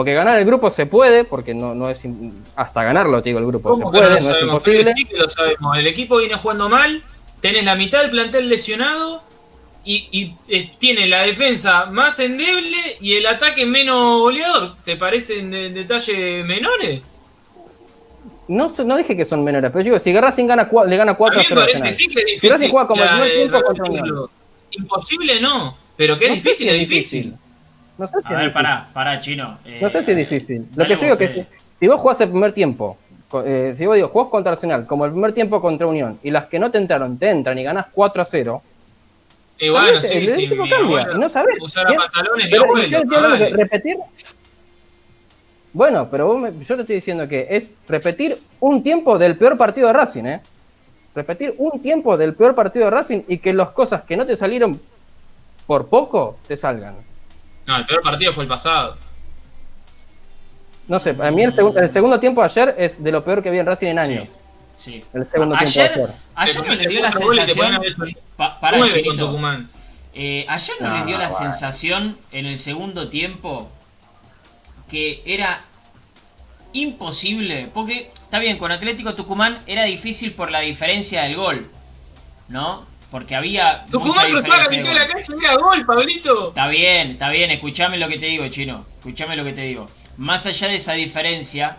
Porque ganar el grupo se puede, porque no, no es hasta ganarlo, te digo, el grupo se puede, no, es imposible. Sí que lo sabemos. El equipo viene jugando mal, tenés la mitad del plantel lesionado y, eh, tiene la defensa más endeble y el ataque menos goleador. ¿Te parecen de, detalles menores? No, no dije que son menores, pero digo, si Racing gana, le gana 4 a 0 parece que sí que es difícil. Si Racing juega como el primer tiempo contra Imposible no, pero que es difícil, es difícil. No sé si a ver, pará, pará, chino. no sé si es eh, difícil. Lo que yo digo es que si vos jugás el primer tiempo, eh, si vos digo, jugás contra Arsenal, como el primer tiempo contra Unión, y las que no te entraron te entran y ganás 4 a 0. Y bueno, sí, sí, cambia, y no sabés. Usar a pantalones, pero yo que repetir. Bueno, pero vos yo te estoy diciendo que es repetir un tiempo del peor partido de Racing, ¿eh? Repetir un tiempo del peor partido de Racing y que las cosas que no te salieron por poco te salgan. No, el peor partido fue el pasado. No sé, para mí el, segundo tiempo de ayer es de lo peor que vi en Racing en años. Sí. El segundo ayer, tiempo ayer no les dio la sensación. Pa- para, Chinito. Tucumán. Eh, ayer no, No, les dio la sensación en el segundo tiempo que era imposible, porque está bien, con Atlético Tucumán era difícil por la diferencia del gol, ¿no? Porque había Tucumán cruzaba la mitad de la cancha y era gol, Pablito. Está bien, está bien, escuchame lo que te digo, chino. Escuchame lo que te digo. Más allá de esa diferencia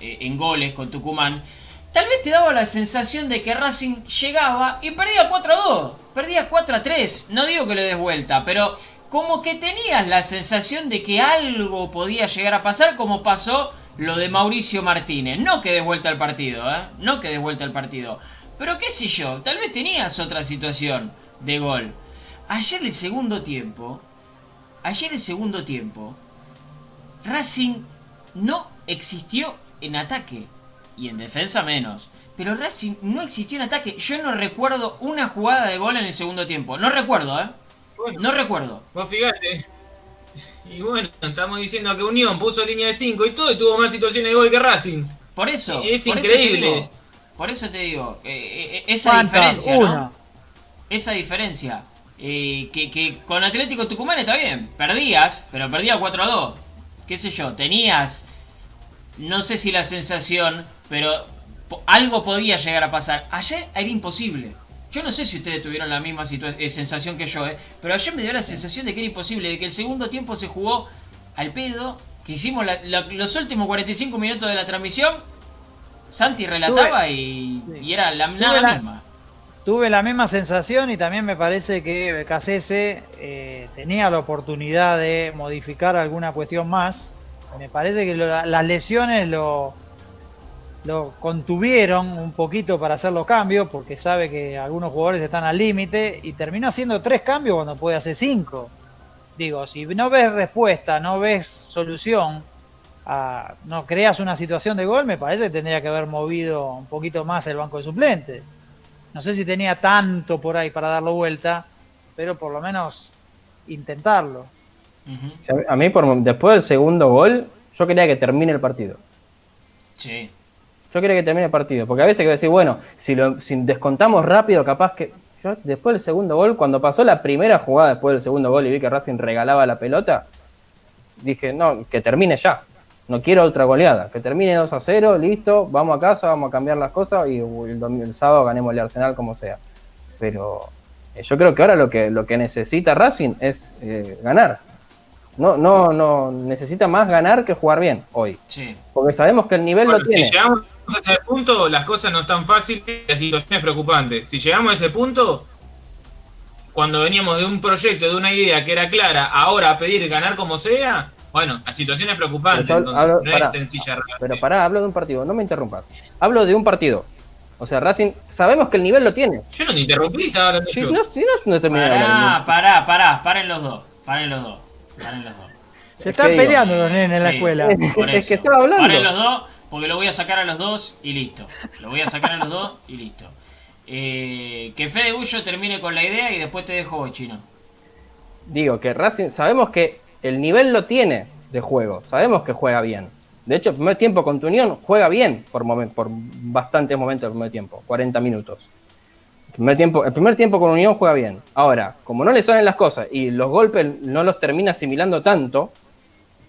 eh, en goles con Tucumán, tal vez te daba la sensación de que Racing llegaba y perdía 4 a 2, perdía 4 a 3. No digo que le des vuelta, pero como que tenías la sensación de que algo podía llegar a pasar, como pasó lo de Mauricio Martínez. No que des vuelta al partido, ¿eh? No que des vuelta al partido. Pero qué sé yo, tal vez tenías otra situación de gol. Ayer el segundo tiempo, ayer el segundo tiempo, Racing no existió en ataque y en defensa menos. Pero Racing no existió en ataque. Yo no recuerdo una jugada de gol en el segundo tiempo. No recuerdo, ¿eh? Bueno, No recuerdo. vos fíjate. Y bueno, estamos diciendo que Unión puso línea de 5 y todo y tuvo más situaciones de gol que Racing. Por eso. Es por increíble. Por eso te digo. eh, eh, esa ¿Cuántas? diferencia. ¿no? Esa diferencia. eh, que, que con Atlético Tucumán está bien. Perdías, pero perdías 4 a 2. Qué sé yo, tenías. No sé si la sensación, pero algo podía llegar a pasar. Ayer era imposible. Yo no sé si ustedes tuvieron la misma eh, sensación que yo, eh, pero ayer me dio la sensación de que era imposible, de que el segundo tiempo se jugó al pedo, que hicimos la- la- los últimos 45 minutos de la transmisión. Santi relataba y, y era la, nada la- misma. Tuve la misma sensación y también me parece que Becasese eh, tenía la oportunidad de modificar alguna cuestión más. Me parece que lo- las lesiones lo, lo contuvieron un poquito para hacer los cambios, porque sabe que algunos jugadores están al límite y terminó haciendo tres cambios cuando puede hacer cinco. Digo, si no ves respuesta, no ves solución, a- no creas una situación de gol, me parece que tendría que haber movido un poquito más el banco de suplentes. No sé si tenía tanto por ahí para darlo vuelta, pero por lo menos intentarlo. A mí, por, después del segundo gol, yo quería que termine el partido. Sí. Yo quería que termine el partido. Porque a veces que decir, bueno, si, lo, si descontamos rápido, capaz que. Yo, después del segundo gol, cuando pasó la primera jugada después del segundo gol y vi que Racing regalaba la pelota, dije, no, que termine ya. No quiero otra goleada. Que termine 2 a 0, listo, vamos a casa, vamos a cambiar las cosas y el, sábado ganemos el Arsenal como sea. Pero eh, yo creo que ahora lo que, lo que necesita Racing es eh, ganar. No, no, no, necesita más ganar que jugar bien hoy. Sí. Porque sabemos que el nivel Bueno, lo si tiene. llegamos a ese punto, las cosas no están fáciles, la situación es preocupante. Si llegamos a ese punto, cuando veníamos de un proyecto, de una idea que era clara, ahora a pedir ganar como sea, bueno, la situación es preocupante, entonces hablo- no pará, es sencilla. realmente. Pero pará, hablo de un partido, no me interrumpas. Hablo de un partido. O sea, Racing, sabemos que el nivel lo tiene. Yo no te interrumpí, estaba hablando yo. no, si no, no terminé Pará, pará, pará, paren los dos. Paren los dos. Paren los dos. Se Es están peleando los nenes en la Sí. escuela. Por Es que estaba hablando. Paren los dos, porque lo voy a sacar a los dos y listo. Lo voy a sacar a los dos y listo. Eh, que Fede Bullo termine con la idea y después te dejo vos, chino. Digo que Racing, sabemos que el nivel lo tiene de juego. Sabemos que juega bien. De hecho, el primer tiempo con tu Unión juega bien por, momen- por bastantes momentos del primer tiempo, 40 minutos. Primer, tiempo, el primer tiempo con Unión juega bien. Ahora, como no le salen las cosas y los golpes no los termina asimilando tanto,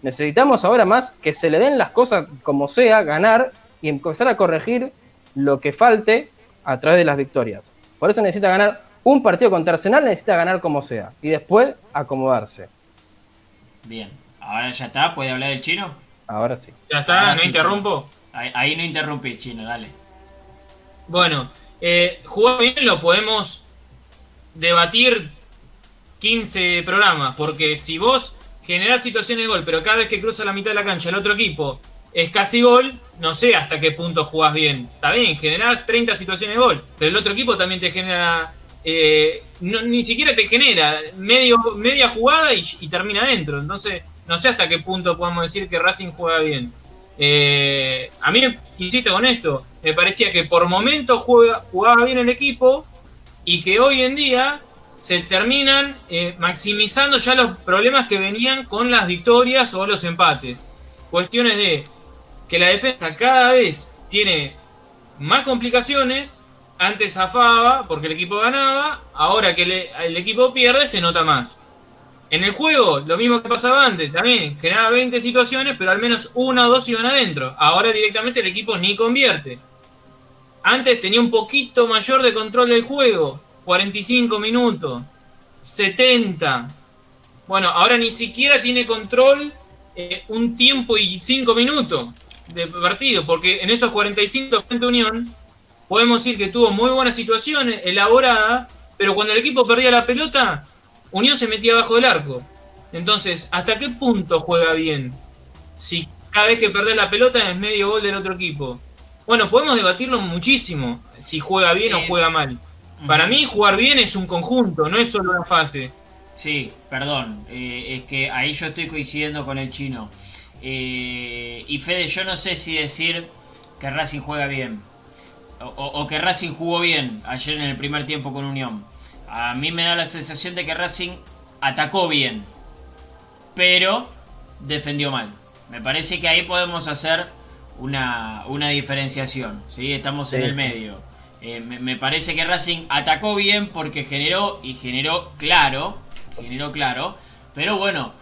necesitamos ahora más que se le den las cosas como sea, ganar y empezar a corregir lo que falte a través de las victorias. Por eso necesita ganar un partido contra Arsenal, necesita ganar como sea y después acomodarse. Bien. Ahora ya está, ¿puede hablar el chino? Ahora sí. Ya está, no sí, interrumpo. Ahí, ahí no interrumpí, chino, dale. Bueno, eh, jugar bien lo podemos debatir 15 programas, porque si vos generás situaciones de gol, pero cada vez que cruza la mitad de la cancha el otro equipo es casi gol, no sé hasta qué punto jugás bien. Está bien, generás 30 situaciones de gol, pero el otro equipo también te genera, eh, no- ni siquiera te genera medio, media jugada y, termina adentro. Entonces, no sé hasta qué punto podemos decir que Racing juega bien. Eh, a mí, insisto con esto, me parecía que por momentos juega- jugaba bien el equipo y que hoy en día se terminan eh, maximizando ya los problemas que venían con las victorias o los empates. Cuestiones de que la defensa cada vez tiene más complicaciones antes zafaba porque el equipo ganaba, ahora que el equipo pierde se nota más. En el juego, lo mismo que pasaba antes, también generaba 20 situaciones, pero al menos una o dos iban adentro. Ahora directamente el equipo ni convierte. Antes tenía un poquito mayor de control del juego, 45 minutos, 70. Bueno, ahora ni siquiera tiene control eh, un tiempo y 5 minutos de partido, porque en esos 45 frente a Unión podemos decir que tuvo muy buenas situaciones, elaboradas, pero cuando el equipo perdía la pelota, Unión se metía abajo del arco. Entonces, ¿hasta qué punto juega bien? Si cada vez que perdés la pelota es medio gol del otro equipo. Bueno, podemos debatirlo muchísimo, si juega bien o juega mal. Para mí, jugar bien es un conjunto, no es solo una fase. Sí, perdón, eh, es que ahí yo estoy coincidiendo con el chino. Eh, y Fede, yo no sé si decir que Racing juega bien o, que Racing jugó bien ayer en el primer tiempo con Unión. A mí me da la sensación de que Racing atacó bien, pero defendió mal. Me parece que ahí podemos hacer una, diferenciación. ¿sí? Estamos en el medio. Eh, me, parece que Racing atacó bien porque generó y generó claro. Generó claro. Pero bueno,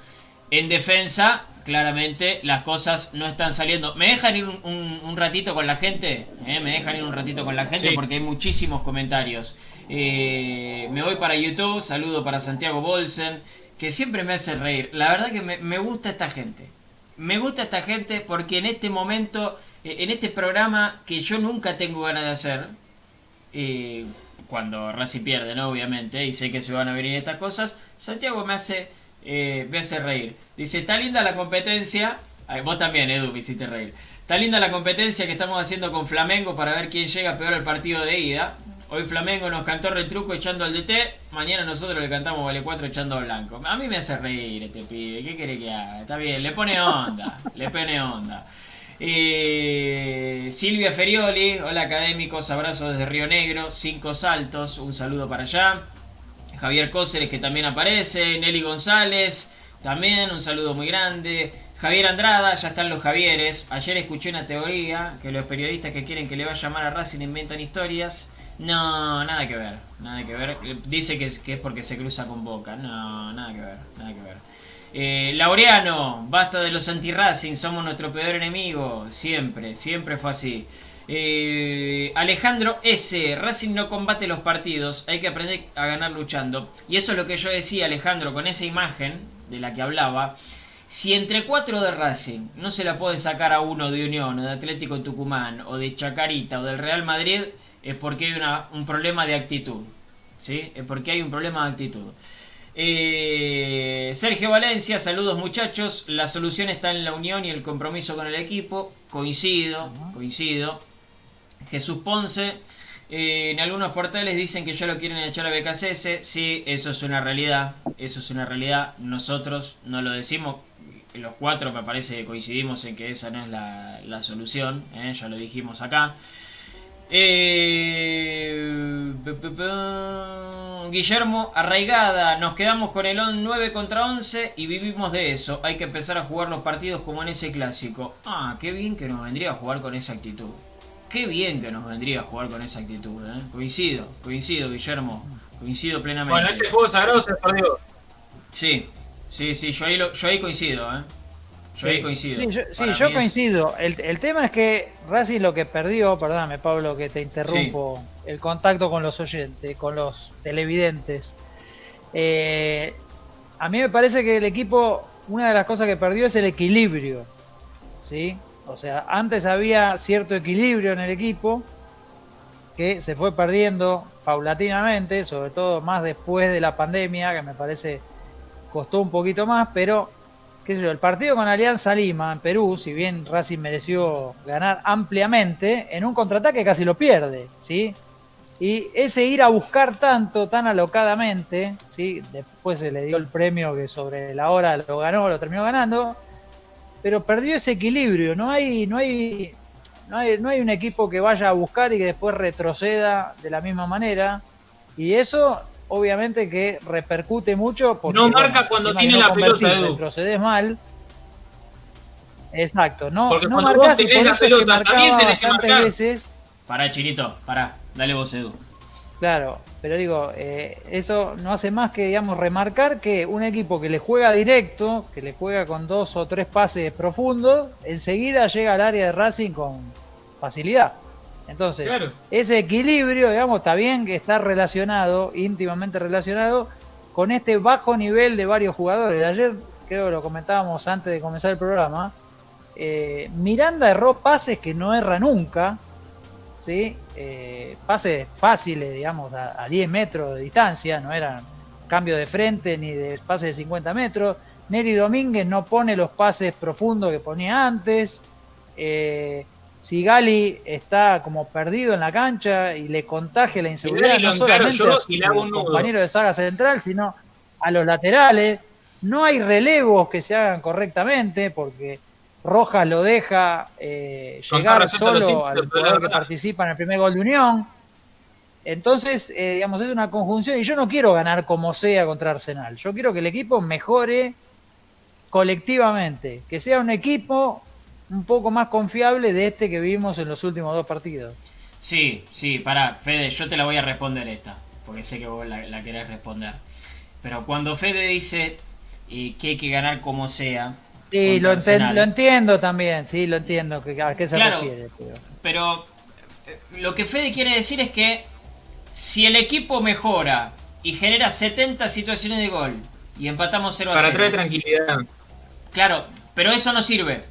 en defensa claramente las cosas no están saliendo. ¿Me dejan ir un, ratito con la gente? ¿Eh? ¿Me dejan ir un ratito con la gente? Porque hay muchísimos comentarios. Eh, me voy para YouTube, saludo para Santiago Bolsen, que siempre me hace reír. La verdad que me, gusta esta gente. Me gusta esta gente porque en este momento, eh, en este programa que yo nunca tengo ganas de hacer, cuando Racing pierde, ¿no? Obviamente, y sé que se van a venir estas cosas, Santiago me hace eh, me hace reír. Dice, está linda la competencia. vos también, Edu, me hiciste reír. Está linda la competencia que estamos haciendo con Flamengo para ver quién llega peor al partido de ida. Hoy Flamengo nos cantó retruco echando al DT. Mañana nosotros le cantamos Vale 4 echando al blanco. A mí me hace reír este pibe. ¿Qué quiere que haga? Está bien, le pone onda. <laughs> le pone onda. Eh, Silvia Ferioli, hola académicos, abrazo desde Río Negro, cinco saltos, un saludo para allá. Javier Cóceres que también aparece, Nelly González, también un saludo muy grande. Javier Andrada, ya están los Javieres. Ayer escuché una teoría que los periodistas que quieren que le vaya a llamar a Racing inventan historias. No, nada que ver, nada que ver. Dice que es, que es porque se cruza con Boca. No, nada que ver, nada que ver. Eh, Laureano, basta de los anti-Racing, somos nuestro peor enemigo. Siempre, siempre fue así. Eh, Alejandro S. Racing no combate los partidos, hay que aprender a ganar luchando. Y eso es lo que yo decía, Alejandro, con esa imagen de la que hablaba. Si entre cuatro de Racing no se la pueden sacar a uno de Unión, o de Atlético Tucumán, o de Chacarita, o del Real Madrid, es porque hay un problema de actitud. ¿Sí? Es porque hay un problema de actitud. Eh, Sergio Valencia, saludos muchachos. La solución está en la unión y el compromiso con el equipo. Coincido, coincido. Jesús Ponce. Eh, en algunos portales dicen que ya lo quieren echar a BKCS. Sí, eso es una realidad. Eso es una realidad. Nosotros no lo decimos. Los cuatro me parece que coincidimos en que esa no es la, solución. ¿eh? Ya lo dijimos acá. Eh, Guillermo Arraigada, nos quedamos con el 9 contra 11 y vivimos de eso. Hay que empezar a jugar los partidos como en ese clásico. Ah, qué bien que nos vendría a jugar con esa actitud. Qué bien que nos vendría a jugar con esa actitud, ¿eh? Coincido, coincido, Guillermo. Coincido plenamente. Bueno, ese juego sagrado se perdió. Sí, sí, sí, yo ahí, yo ahí coincido, ¿eh? Yo ahí coincido. Sí, yo, coincido. El, tema es que Racing lo que perdió, perdóname Pablo que te interrumpo, el contacto con los oyentes, con los televidentes. Eh, a mí me parece que el equipo, una de las cosas que perdió es el equilibrio. ¿sí? O sea, antes había cierto equilibrio en el equipo que se fue perdiendo paulatinamente, sobre todo más después de la pandemia, que me parece costó un poquito más, pero qué el partido con Alianza Lima en Perú, si bien Racing mereció ganar ampliamente, en un contraataque casi lo pierde, ¿sí? Y ese ir a buscar tanto, tan alocadamente, ¿sí? Después se le dio el premio que sobre la hora lo ganó, lo terminó ganando, pero perdió ese equilibrio. No hay, no hay, no hay, no hay un equipo que vaya a buscar y que después retroceda de la misma manera. Y eso, obviamente, que repercute mucho. Porque, no marca cuando tiene la pelota, Edu. Retrocedes mal. Exacto, no, porque no cuando vos tenés la pelota, también tenés que marcar. Pará, Chirito, pará. Dale vos, Edu. Claro, pero digo, eh, eso no hace más que, digamos, remarcar que un equipo que le juega directo, que le juega con dos o tres pases profundos, enseguida llega al área de Racing con facilidad. Entonces, Claro. ese equilibrio, digamos, está bien que está relacionado, íntimamente relacionado, con este bajo nivel de varios jugadores. Ayer, creo que lo comentábamos antes de comenzar el programa, eh, Miranda erró pases que no erra nunca, ¿sí? Eh, pases fáciles, digamos, a, a 10 metros de distancia, no eran cambio de frente ni de pases de 50 metros. Neri Domínguez no pone los pases profundos que ponía antes. Eh, Sigali está como perdido en la cancha y le contagia la inseguridad no solamente yo a su compañero de saga central, sino a los laterales. No hay relevos que se hagan correctamente porque Rojas lo deja eh, llegar solo al jugador que participa en el primer gol de Unión. Entonces, eh, digamos, es una conjunción y yo no quiero ganar como sea contra Arsenal. Yo quiero que el equipo mejore colectivamente, que sea un equipo un poco más confiable de este que vimos en los últimos dos partidos. Sí, sí, pará, Fede, yo te la voy a responder esta, porque sé que vos la, la querés responder. Pero cuando Fede dice eh, que hay que ganar como sea, Sí, lo, enten- lo entiendo también, sí, lo entiendo que, a qué se Claro. refiere. pero- pero eh, lo que Fede quiere decir es que si el equipo mejora y genera 70 situaciones de gol y empatamos 0 a Para 0, traer tranquilidad. Claro, pero eso no sirve.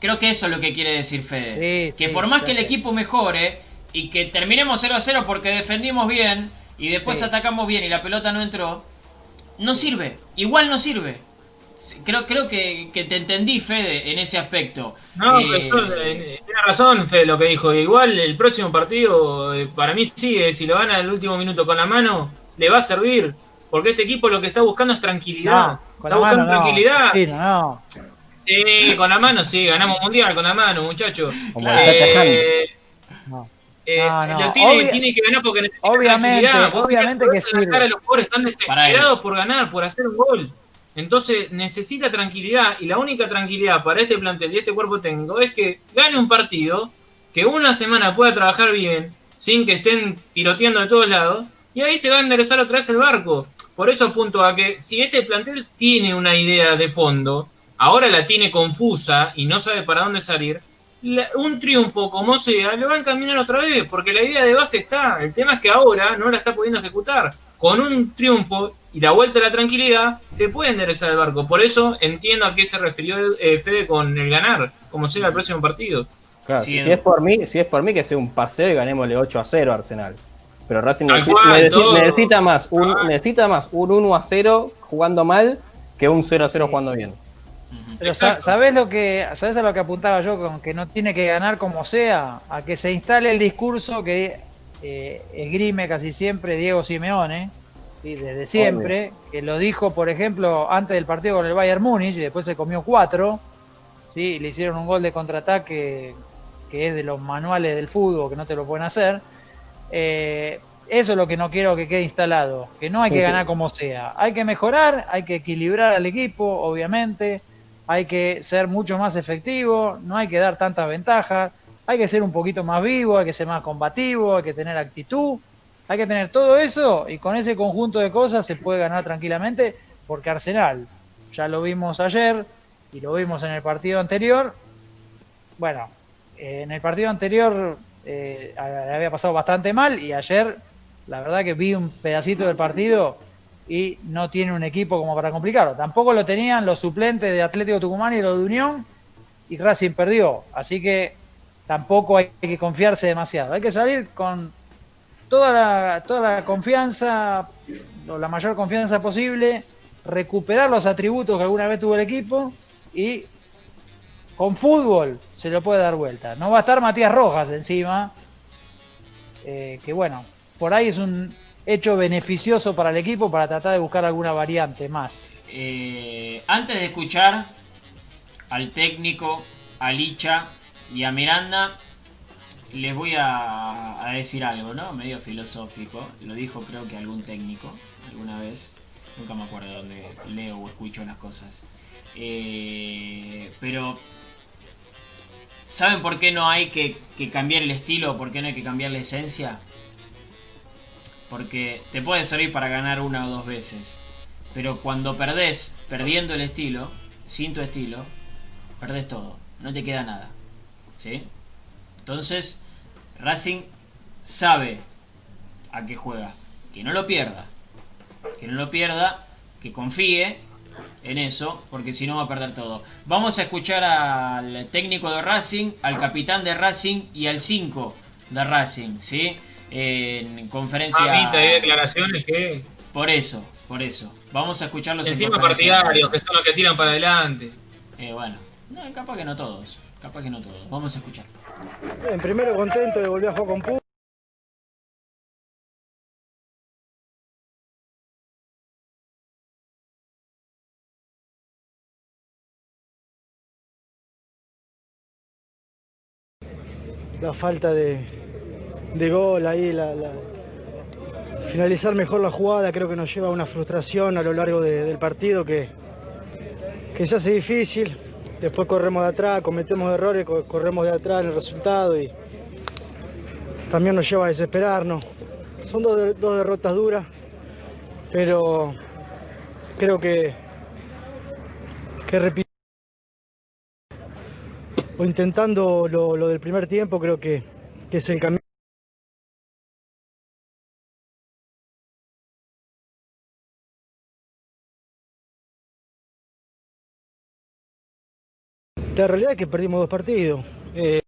Creo que eso es lo que quiere decir Fede. Sí, que sí, por más que el equipo mejore y que terminemos 0 a 0 porque defendimos bien y después Sí. atacamos bien y la pelota no entró, no sirve. Igual no sirve. Creo, creo que, que te entendí, Fede, en ese aspecto. No, Eh, eh, tiene razón, Fede, lo que dijo. Igual el próximo partido, eh, para mí sí, si lo gana el último minuto con la mano, le va a servir. Porque este equipo lo que está buscando es tranquilidad. No, está buscando mano no. tranquilidad. Sí, no, no. Sí, con la mano sí, ganamos mundial con la mano, muchachos. Eh, no. eh, No, no, lo tiene, obvia- tiene que ganar porque necesita obviamente, obviamente que sirve. de los jugadores están desesperados por ganar, por hacer un gol. Entonces necesita tranquilidad y la única tranquilidad para este plantel y este cuerpo técnico es que gane un partido, que una semana pueda trabajar bien, sin que estén tiroteando de todos lados, y ahí se va a enderezar otra vez el barco. Por eso apunto a que si este plantel tiene una idea de fondo, ahora la tiene confusa y no sabe para dónde salir, la- un triunfo como sea, lo va a encaminar otra vez, porque la idea de base está. El tema es que ahora no la está pudiendo ejecutar. Con un triunfo y la vuelta a la tranquilidad, se puede enderezar el barco. Por eso entiendo a qué se refirió eh, Fede con el ganar, como sea el próximo partido. Claro, si, es por mí, si es por mí que sea un paseo y ganémosle 8 a 0 a Arsenal. Pero Racing necesita, cual, necesita- más un, Ah. necesita más un 1 a 0 jugando mal que un 0 a 0 Sí. jugando bien. Pero sa- Exacto. ¿sabés lo que sabés a lo que apuntaba yo con que no tiene que ganar como sea? A que se instale el discurso que eh, esgrime casi siempre Diego Simeone, ¿sí? desde siempre, que lo dijo, por ejemplo, antes del partido con el Bayern Múnich y después se comió cuatro, ¿sí? y le hicieron un gol de contraataque que es de los manuales del fútbol, que no te lo pueden hacer. Eh, eso es lo que no quiero que quede instalado, que no hay que sí. ganar como sea. Hay que mejorar, hay que equilibrar al equipo, obviamente, hay que ser mucho más efectivo, no hay que dar tantas ventajas, hay que ser un poquito más vivo, hay que ser más combativo, hay que tener actitud, hay que tener todo eso y con ese conjunto de cosas se puede ganar tranquilamente porque Arsenal, ya lo vimos ayer y lo vimos en el partido anterior, bueno, eh, en el partido anterior eh, había pasado bastante mal y ayer la verdad que vi un pedacito del partido y no tiene un equipo como para complicarlo. Tampoco lo tenían los suplentes de Atlético Tucumán y los de Unión y Racing perdió. Así que tampoco hay que confiarse demasiado. Hay que salir con toda la, toda la confianza, la mayor confianza posible, recuperar los atributos que alguna vez tuvo el equipo y con fútbol se lo puede dar vuelta. No va a estar Matías Rojas encima, eh, que bueno, por ahí es un hecho beneficioso para el equipo para tratar de buscar alguna variante más. Eh, antes de escuchar al técnico, a Licha y a Miranda, les voy a, decir algo, ¿no? Medio filosófico. Lo dijo creo que algún técnico alguna vez. Nunca me acuerdo dónde leo o escucho las cosas. Eh, pero ¿Saben por qué no hay que, que cambiar el estilo por qué no hay que cambiar la esencia? Porque te puede servir para ganar una o dos veces. Pero cuando perdés, perdiendo el estilo, sin tu estilo, perdés todo. No te queda nada. ¿Sí? Entonces, Racing sabe a qué juega. Que no lo pierda. Que no lo pierda. Que confíe en eso. Porque si no va a perder todo. Vamos a escuchar al técnico de Racing, al capitán de Racing y al 5 de Racing. ¿Sí? En conferencia. Mamita, hay declaraciones que. Por eso, por eso. Vamos a escucharlos Encima en partidarios, que son los que tiran para adelante. Eh, bueno, no, capaz que no todos. Capaz que no todos. Vamos a escuchar. Bien, primero contento de volver a jugar con Pú. La falta de, de gol ahí, la, finalizar mejor la jugada creo que nos lleva a una frustración a lo largo de- del partido que, que se hace difícil. Después corremos de atrás, cometemos errores, co- corremos de atrás el resultado y también nos lleva a desesperarnos. Son dos, dos derrotas duras, pero creo que, que repi- o intentando lo, lo del primer tiempo, creo que, que es el camino. La realidad es que perdimos dos partidos. Eh,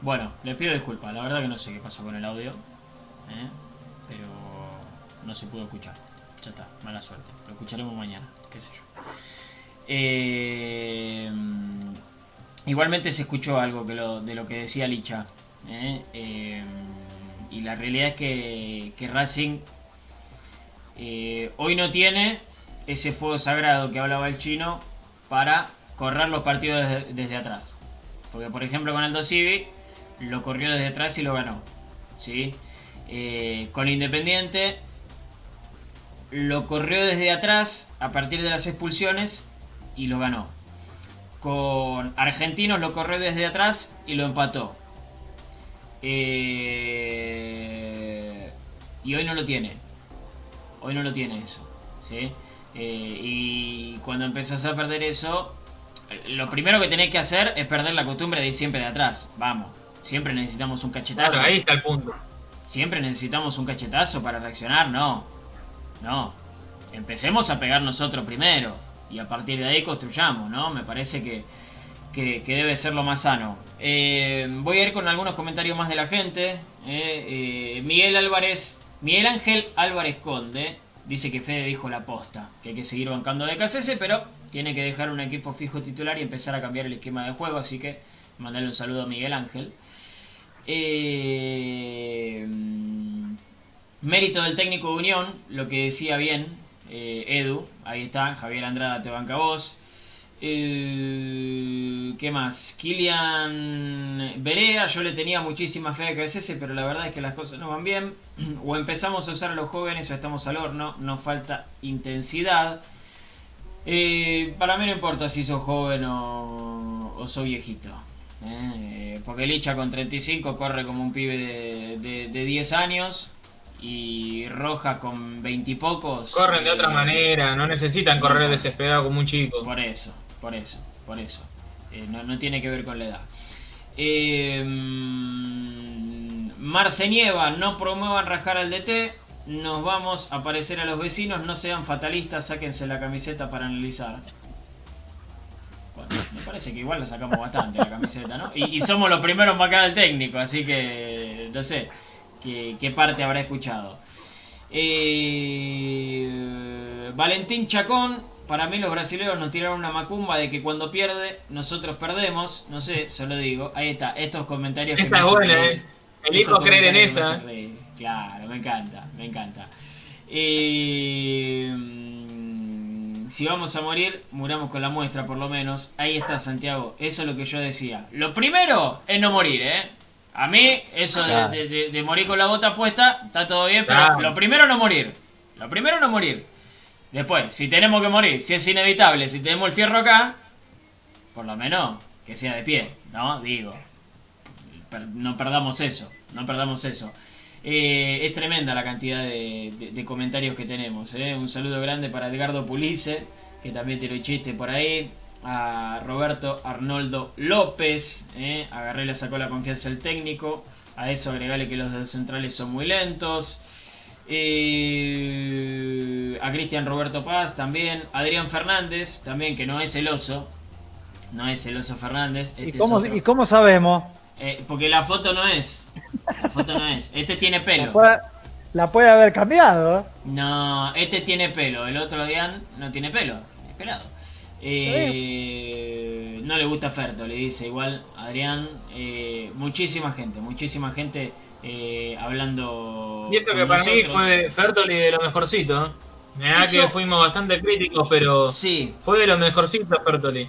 Bueno, les pido disculpas. La verdad que no sé qué pasó con el audio. ¿eh? Pero no se pudo escuchar. Ya está, mala suerte. Lo escucharemos mañana, qué sé yo. Eh, igualmente se escuchó algo de lo que decía Licha. y la realidad es que, que Racing eh, hoy no tiene ese fuego sagrado que hablaba el chino para correr los partidos desde, atrás. Porque por ejemplo con Aldo Civi lo corrió desde atrás y lo ganó. ¿sí? Eh, con Independiente lo corrió desde atrás a partir de las expulsiones y lo ganó. Con Argentinos lo corrió desde atrás y lo empató. Eh, y hoy no lo tiene. Hoy no lo tiene eso. ¿sí? Eh, y cuando empezás a perder eso, lo primero que tenés que hacer es perder la costumbre de ir siempre de atrás. Vamos. Siempre necesitamos un cachetazo. Claro, ahí está el punto. Siempre necesitamos un cachetazo para reaccionar, no. No. Empecemos a pegar nosotros primero. Y a partir de ahí construyamos, ¿no? Me parece que, que, que debe ser lo más sano. Eh, voy a ir con algunos comentarios más de la gente. Eh, eh, Miguel Álvarez, Miguel Ángel Álvarez Conde, dice que Fede dijo la posta, que hay que seguir bancando de KCS, pero tiene que dejar un equipo fijo titular y empezar a cambiar el esquema de juego, así que mandarle un saludo a Miguel Ángel. Eh, mérito del técnico de Unión, lo que decía bien eh, Edu, ahí está, Javier Andrada te banca vos. Eh, ¿Qué más? Kilian Berea, yo le tenía muchísima fe a KSS, pero la verdad es que las cosas no van bien. <clears throat> O empezamos a usar a los jóvenes o estamos al horno, nos falta intensidad. Eh, para mí no importa si sos joven o, o sos viejito. ¿eh? porque Licha con 35 corre como un pibe de, de- de 10 años y Rojas con 20 y pocos. Corren de otra eh, manera, no necesitan correr desesperado como un chico. Por eso, por eso, por eso. Eh, no, tiene que ver con la edad. Eh, mm, Marce Nieva, no promuevan rajar al DT. Nos vamos a parecer a los vecinos. No sean fatalistas, sáquense la camiseta para analizar. Me parece que igual la sacamos bastante la camiseta, ¿no? Y, somos los primeros en vacar al técnico, así que no sé qué, qué parte habrá escuchado. Eh, Valentín Chacón, para mí los brasileños nos tiraron una macumba de que cuando pierde, nosotros perdemos. No sé, solo digo. Ahí está, estos comentarios Esa es buena, eh. Elijo creer en esa. Claro, me encanta, me encanta. Eh, si vamos a morir, muramos con la muestra por lo menos. Ahí está Santiago, eso es lo que yo decía. Lo primero es no morir, ¿eh? A mí, eso de- Claro. de, de- de morir con la bota puesta, está todo bien, pero Claro. lo primero no morir. Lo primero no morir. Después, si tenemos que morir, si es inevitable, si tenemos el fierro acá, por lo menos que sea de pie, ¿no? Digo, no perdamos eso, no perdamos eso. Eh, es tremenda la cantidad de, comentarios que tenemos. ¿eh? Un saludo grande para Edgardo Pulice, que también tiró chiste por ahí. A Roberto Arnoldo López, ¿eh? agarré le sacó la confianza el técnico. A eso agregale que los centrales son muy lentos. A Cristian Roberto Paz también. Adrián Fernández también, que no es celoso. No es celoso Fernández. ¿Y, este cómo, ¿Y cómo sabemos? porque la foto no es. La foto no es. Este tiene pelo. La puede, haber cambiado. No, este tiene pelo. El otro día no tiene pelo. Es pelado. Eh, no le gusta Ferto, le dice igual Adrián. Eh, muchísima gente, muchísima gente eh, hablando. Y eso que para mí fue Fertoli de lo mejorcito. Me da que fuimos bastante críticos, pero sí. fue de lo mejorcito Fertoli.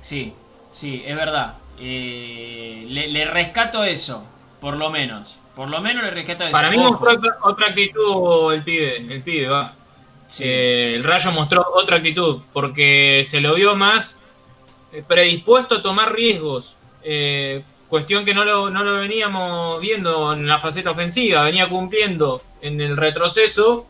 Sí, sí, es verdad. le rescato eso por lo menos. Por lo menos le rescata eso. Para mí mostró otra, actitud el pibe. El pibe, va. Eh, el Rayo mostró otra actitud. Porque se lo vio más eh, predispuesto a tomar riesgos. Eh, cuestión que no lo, no lo veníamos viendo en la faceta ofensiva. Venía cumpliendo en el retroceso.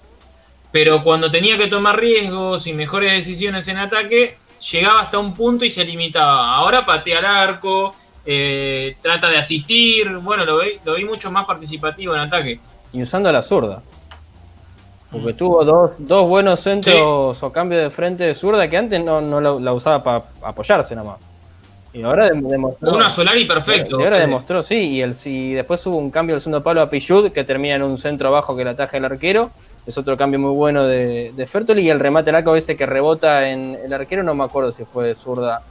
Pero cuando tenía que tomar riesgos y mejores decisiones en ataque, llegaba hasta un punto y se limitaba. Ahora patea al arco, eh, trata de asistir, bueno, lo vi, lo vi mucho más participativo en ataque. Y usando la zurda. Porque tuvo dos, dos buenos centros o cambio de frente de zurda que antes no, no la, usaba para apoyarse nomás. Y ahora demostró. Una Solari perfecto. Y ahora demostró, sí. Y el, si después hubo un cambio del segundo palo a Pichud que termina en un centro abajo que la ataja el arquero. Es otro cambio muy bueno de, de Fertoli. Y el remate al arco ese que rebota en el arquero, no me acuerdo si fue de zurda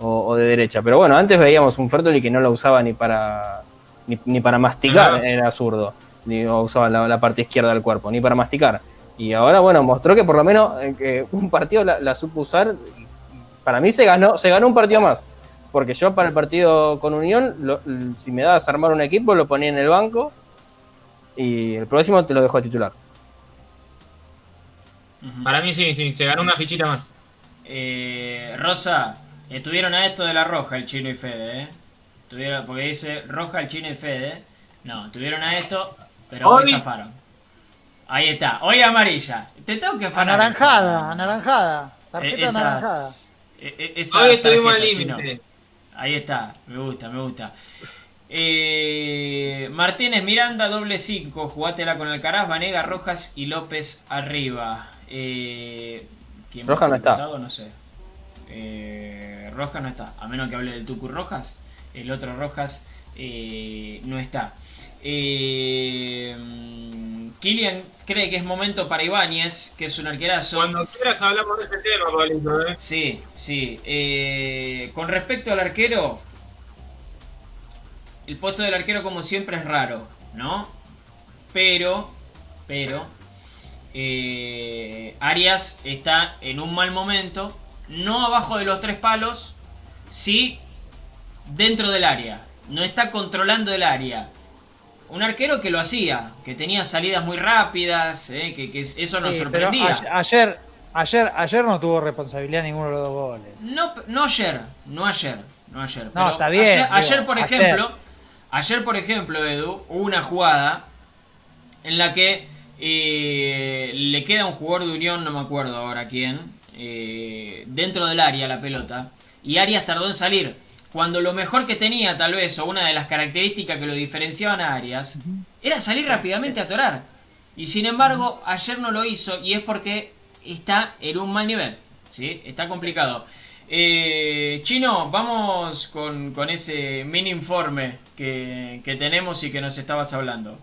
o, de derecha. Pero bueno, antes veíamos un Fertoli que no lo usaba ni para ni, para masticar, era zurdo, ni usaba la, parte izquierda del cuerpo, ni para masticar. Y ahora, bueno, mostró que por lo menos eh, un partido la, supo usar. Para mí se ganó, se ganó un partido más. Porque yo para el partido con Unión, si me dabas a armar un equipo, lo ponía en el banco y el próximo te lo dejo a titular. Para mí sí, sí, se ganó una fichita más. Eh, Rosa, Estuvieron a esto de la roja el chino y Fede, ¿eh? Tuvieron, porque dice roja el chino y Fede. No, estuvieron a esto, pero hoy, zafaron. Ahí está, hoy amarilla. Te tengo que afanar. Anaranjada, anaranjada. Tarjeta e-, anaranjada. E-, e-, hoy estuvimos al límite. Ahí está, me gusta, me gusta. Eh, Martínez Miranda, doble 5. Jugátela con Alcaraz, Vanega, Rojas y López arriba. Eh, ¿Quién Rojas no está. No sé. Eh, Rojas no está, a menos que hable del Tucu Rojas, el otro Rojas eh, no está. Eh, Kilian cree que es momento para Ibáñez, que es un arquerazo. Cuando quieras hablamos de ese tema, Pablito. ¿eh? Sí, sí. Eh, con respecto al arquero, el puesto del arquero como siempre es raro, ¿no? Pero, pero, Arias está en un mal momento no abajo de los tres palos, sí dentro del área. No está controlando el área. Un arquero que lo hacía, que tenía salidas muy rápidas, eh, que, eso nos sorprendía. ayer, ayer, ayer no tuvo responsabilidad ninguno de los dos goles. No, no ayer, no ayer, no ayer. No, está bien. Ayer, por ejemplo, ayer por ejemplo, Edu, hubo una jugada en la que eh, le queda un jugador de Unión, no me acuerdo ahora quién, eh, dentro del área la pelota y Arias tardó en salir. Cuando lo mejor que tenía, tal vez, o una de las características que lo diferenciaban a Arias, era salir rápidamente a torar. Y sin embargo, ayer no lo hizo y es porque está en un mal nivel. ¿sí? Está complicado. Eh, Chino, vamos con, ese mini informe que, tenemos y que nos estabas hablando.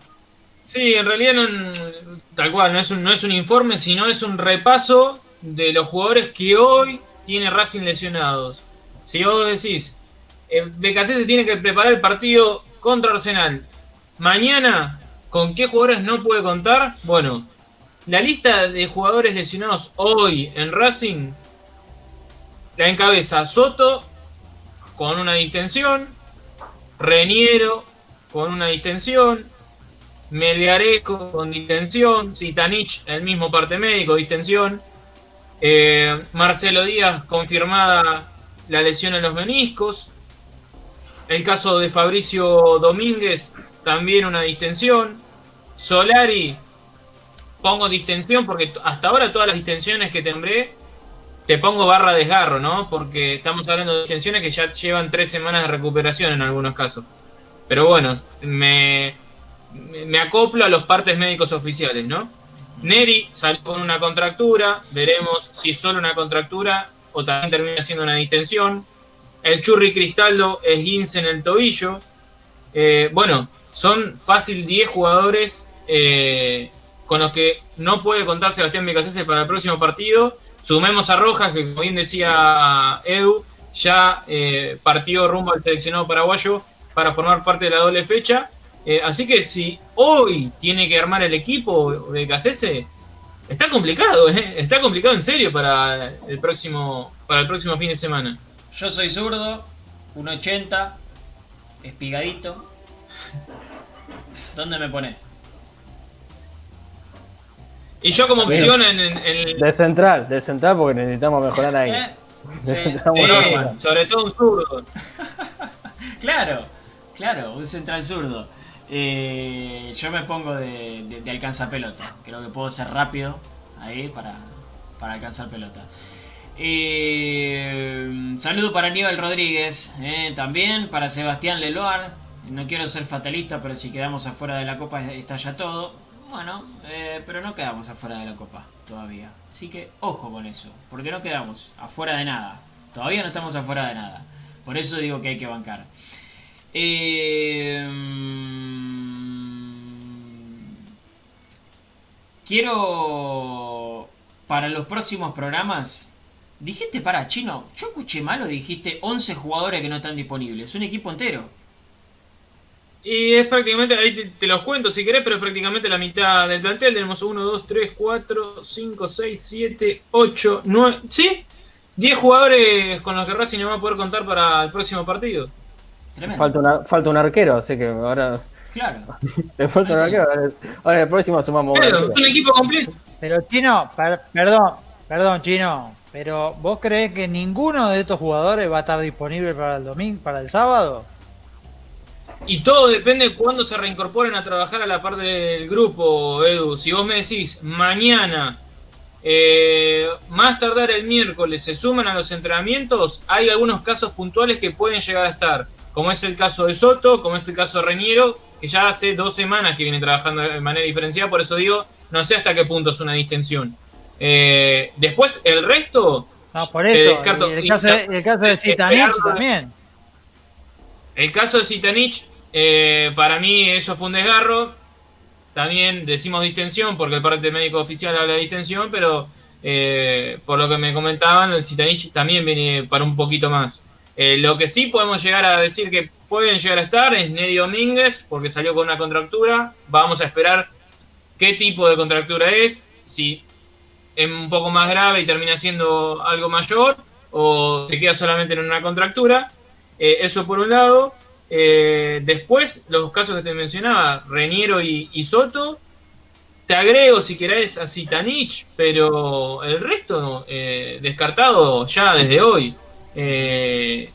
Sí, en realidad tal cual, no es, un, no es un informe, sino es un repaso de los jugadores que hoy tiene Racing lesionados. Si vos decís, eh, se tiene que preparar el partido contra Arsenal. Mañana, ¿con qué jugadores no puede contar? Bueno, la lista de jugadores lesionados hoy en Racing la encabeza Soto con una distensión, Reniero con una distensión, Melgarejo con distensión, Zitanich el mismo parte médico, distensión, Eh, Marcelo Díaz confirmada la lesión en los meniscos. El caso de Fabricio Domínguez, también una distensión. Solari, pongo distensión porque hasta ahora todas las distensiones que tembré, te pongo barra desgarro, ¿no? Porque estamos hablando de distensiones que ya llevan tres semanas de recuperación en algunos casos. Pero bueno, me, me acoplo a los partes médicos oficiales, ¿no? Neri salió con una contractura, veremos si es solo una contractura o también termina siendo una distensión. El Churri Cristaldo es guince en el tobillo. Eh, bueno, son fácil 10 jugadores eh, con los que no puede contar Sebastián Becasese para el próximo partido. Sumemos a Rojas, que como bien decía Edu, ya eh, partió rumbo al seleccionado paraguayo para formar parte de la doble fecha. así que si hoy tiene que armar el equipo de Becasese, Está complicado, ¿eh? Está complicado en serio para el próximo, para el próximo fin de semana. Yo soy zurdo, 1.80, espigadito. ¿Dónde me pones? Y yo como opción en, en, De central, de central porque necesitamos mejorar ahí. ¿Eh? <laughs> Sí, sobre todo un zurdo. <laughs> claro, claro, un central zurdo. Eh, yo me pongo de, de, alcanzar pelota. Creo que puedo ser rápido ahí para, para alcanzar pelota. Eh, saludo para Aníbal Rodríguez, eh, también para Sebastián Leloir. No quiero ser fatalista, pero si quedamos afuera de la copa está ya todo. Bueno, pero no quedamos afuera de la copa todavía. Así que ojo con eso, porque no quedamos afuera de nada. Todavía no estamos afuera de nada. Por eso digo que hay que bancar. Eh, quiero para los próximos programas. Dijiste para chino, yo escuché mal o dijiste 11 jugadores que no están disponibles, un equipo entero. Y es prácticamente, ahí te, los cuento si querés, pero es prácticamente la mitad del plantel. Tenemos 1, 2, 3, 4, 5, 6, 7, 8, 9, ¿sí? 10 jugadores con los que Racing no va a poder contar para el próximo partido. Falta, falta un arquero, así que ahora. Claro. <laughs> Le falta un arquero. Ahora el próximo sumamos un, un equipo completo. Pero Chino, perdón, perdón, Chino. Pero ¿vos crees que ninguno de estos jugadores va a estar disponible para el domingo, para el sábado? Y todo depende de cuándo se reincorporen a trabajar a la par del grupo, Edu. Si vos me decís mañana, eh, más tardar el miércoles, se suman a los entrenamientos, hay algunos casos puntuales que pueden llegar a estar como es el caso de Soto, como es el caso de Reñero, que ya hace dos semanas que viene trabajando de manera diferenciada, por eso digo, no sé hasta qué punto es una distensión. Eh, después, el resto... No, por eso, el, caso de, el caso de Zitanich también. El caso de Zitanich, eh, para mí eso fue un desgarro. También decimos distensión porque el parte médico oficial habla de distensión, pero eh, por lo que me comentaban, el Zitanich también viene para un poquito más. Eh, lo que sí podemos llegar a decir que pueden llegar a estar es Neri Domínguez, porque salió con una contractura. Vamos a esperar qué tipo de contractura es, si es un poco más grave y termina siendo algo mayor, o se queda solamente en una contractura. Eh, eso por un lado. Eh, después, los casos que te mencionaba, Reniero y, Soto. Te agrego si querés a Citanich, pero el resto descartado ya desde hoy. Eh,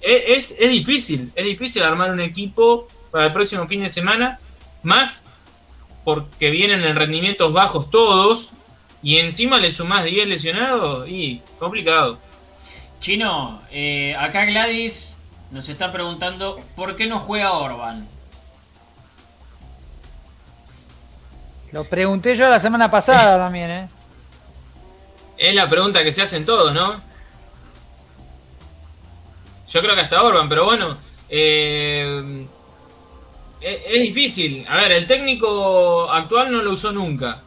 es, difícil, es difícil armar un equipo para el próximo fin de semana, más porque vienen en rendimientos bajos todos, y encima le sumás 10 lesionados, y complicado. Chino, eh, acá Gladys nos está preguntando por qué no juega Orban. Lo pregunté yo la semana pasada <laughs> también, ¿eh? Es la pregunta que se hacen todos, ¿no? Yo creo que hasta Orban, pero bueno. Eh, es, difícil. A ver, el técnico actual no lo usó nunca.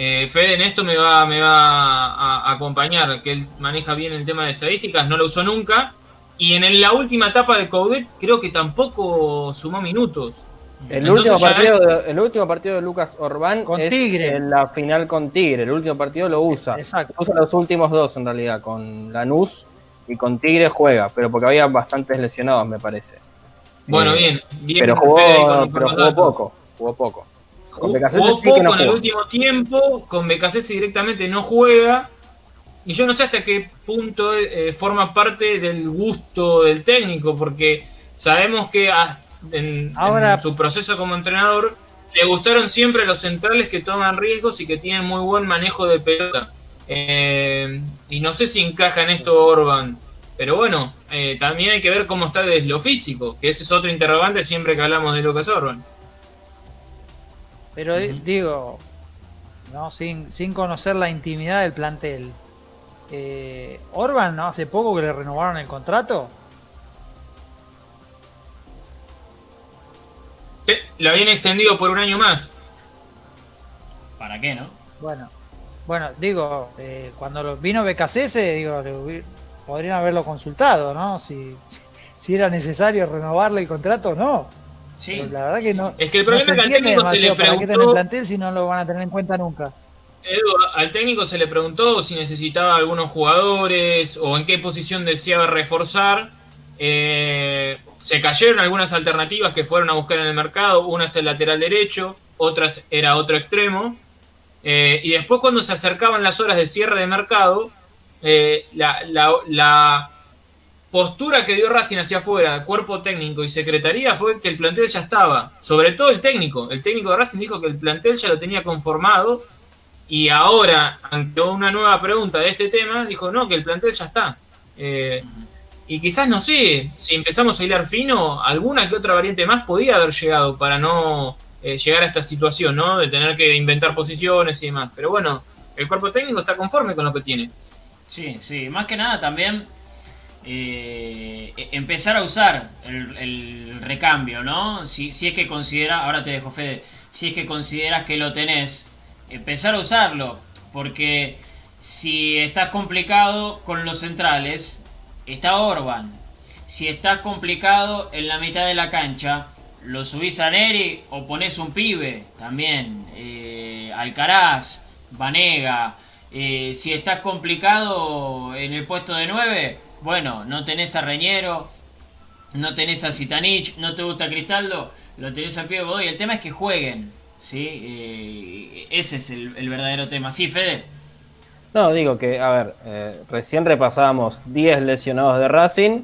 Eh, Fede en esto me va, me va a, acompañar, que él maneja bien el tema de estadísticas, no lo usó nunca. Y en la última etapa de Coudet creo que tampoco sumó minutos. El último, partido de, el último partido de Lucas Orbán con es Tigre. en la final con Tigre. El último partido lo usa. Exacto. Usa los últimos dos en realidad, con Lanús y con Tigre juega, pero porque había bastantes lesionados, me parece. Bueno, eh, bien, Pero jugó, pero jugó poco, jugó poco. Con jugó, poco en el último tiempo, con BKC directamente no juega. y yo no sé hasta qué punto eh, forma parte del gusto del técnico, porque sabemos que en, Ahora- su proceso como entrenador le gustaron siempre los centrales que toman riesgos y que tienen muy buen manejo de pelota. Eh, y no sé si encaja en esto Orban. Pero bueno, eh, también hay que ver cómo está desde lo físico, que ese es otro interrogante siempre que hablamos de Lucas Orban. Pero Ujú. digo, no, sin, sin conocer la intimidad del plantel. Eh, Orban, ¿no? Hace poco que le renovaron el contrato. Sí, Lo habían extendido por un año más. ¿Para qué, no? Bueno, bueno, digo, eh, cuando lo- vino BKCS, digo, podrían haberlo consultado, ¿no? Si, <laughs> si era necesario renovarle el contrato o no. Sí. Pero la verdad que no. Es que el problema es que al técnico se le demasiado para qué preguntó, plantel si no lo van a tener en cuenta nunca. Edu, al técnico se le preguntó si necesitaba algunos jugadores o en qué posición deseaba reforzar. Eh, se cayeron algunas alternativas que fueron a buscar en el mercado. Una es el lateral derecho, otras era otro extremo. Eh, y después cuando se acercaban las horas de cierre de mercado, eh, la, la- la postura que dio Racing hacia afuera, cuerpo técnico y secretaría, fue que el plantel ya estaba. Sobre todo el técnico. El técnico de Racing dijo que el plantel ya lo tenía conformado. Y ahora, ante una nueva pregunta de este tema, dijo no, que el plantel ya está. Eh, y quizás, no sé, si empezamos a hilar fino, alguna que otra variante más podía haber llegado para no eh, llegar a esta situación, ¿no? De tener que inventar posiciones y demás. Pero bueno, el cuerpo técnico está conforme con lo que tiene. Sí, sí. Más que nada también eh, empezar a usar el, recambio, ¿no? Si, si es que considera, ahora te dejo Fede, si es que consideras que lo tenés, empezar a usarlo. Porque si estás complicado con los centrales, está Orban. Si estás complicado en la mitad de la cancha, lo subís a Neri o pones un pibe también. eh, Alcaraz, Vanega. Eh, si estás complicado en el puesto de 9, bueno, no tenés a Reñero, no tenés a Zitanich, no te gusta Cristaldo, lo tenés pie de Godoy. El tema es que jueguen, ¿sí? Eh, ese es el, verdadero tema. Sí, Fede. No, digo que, a ver, eh, recién repasábamos 10 lesionados de Racing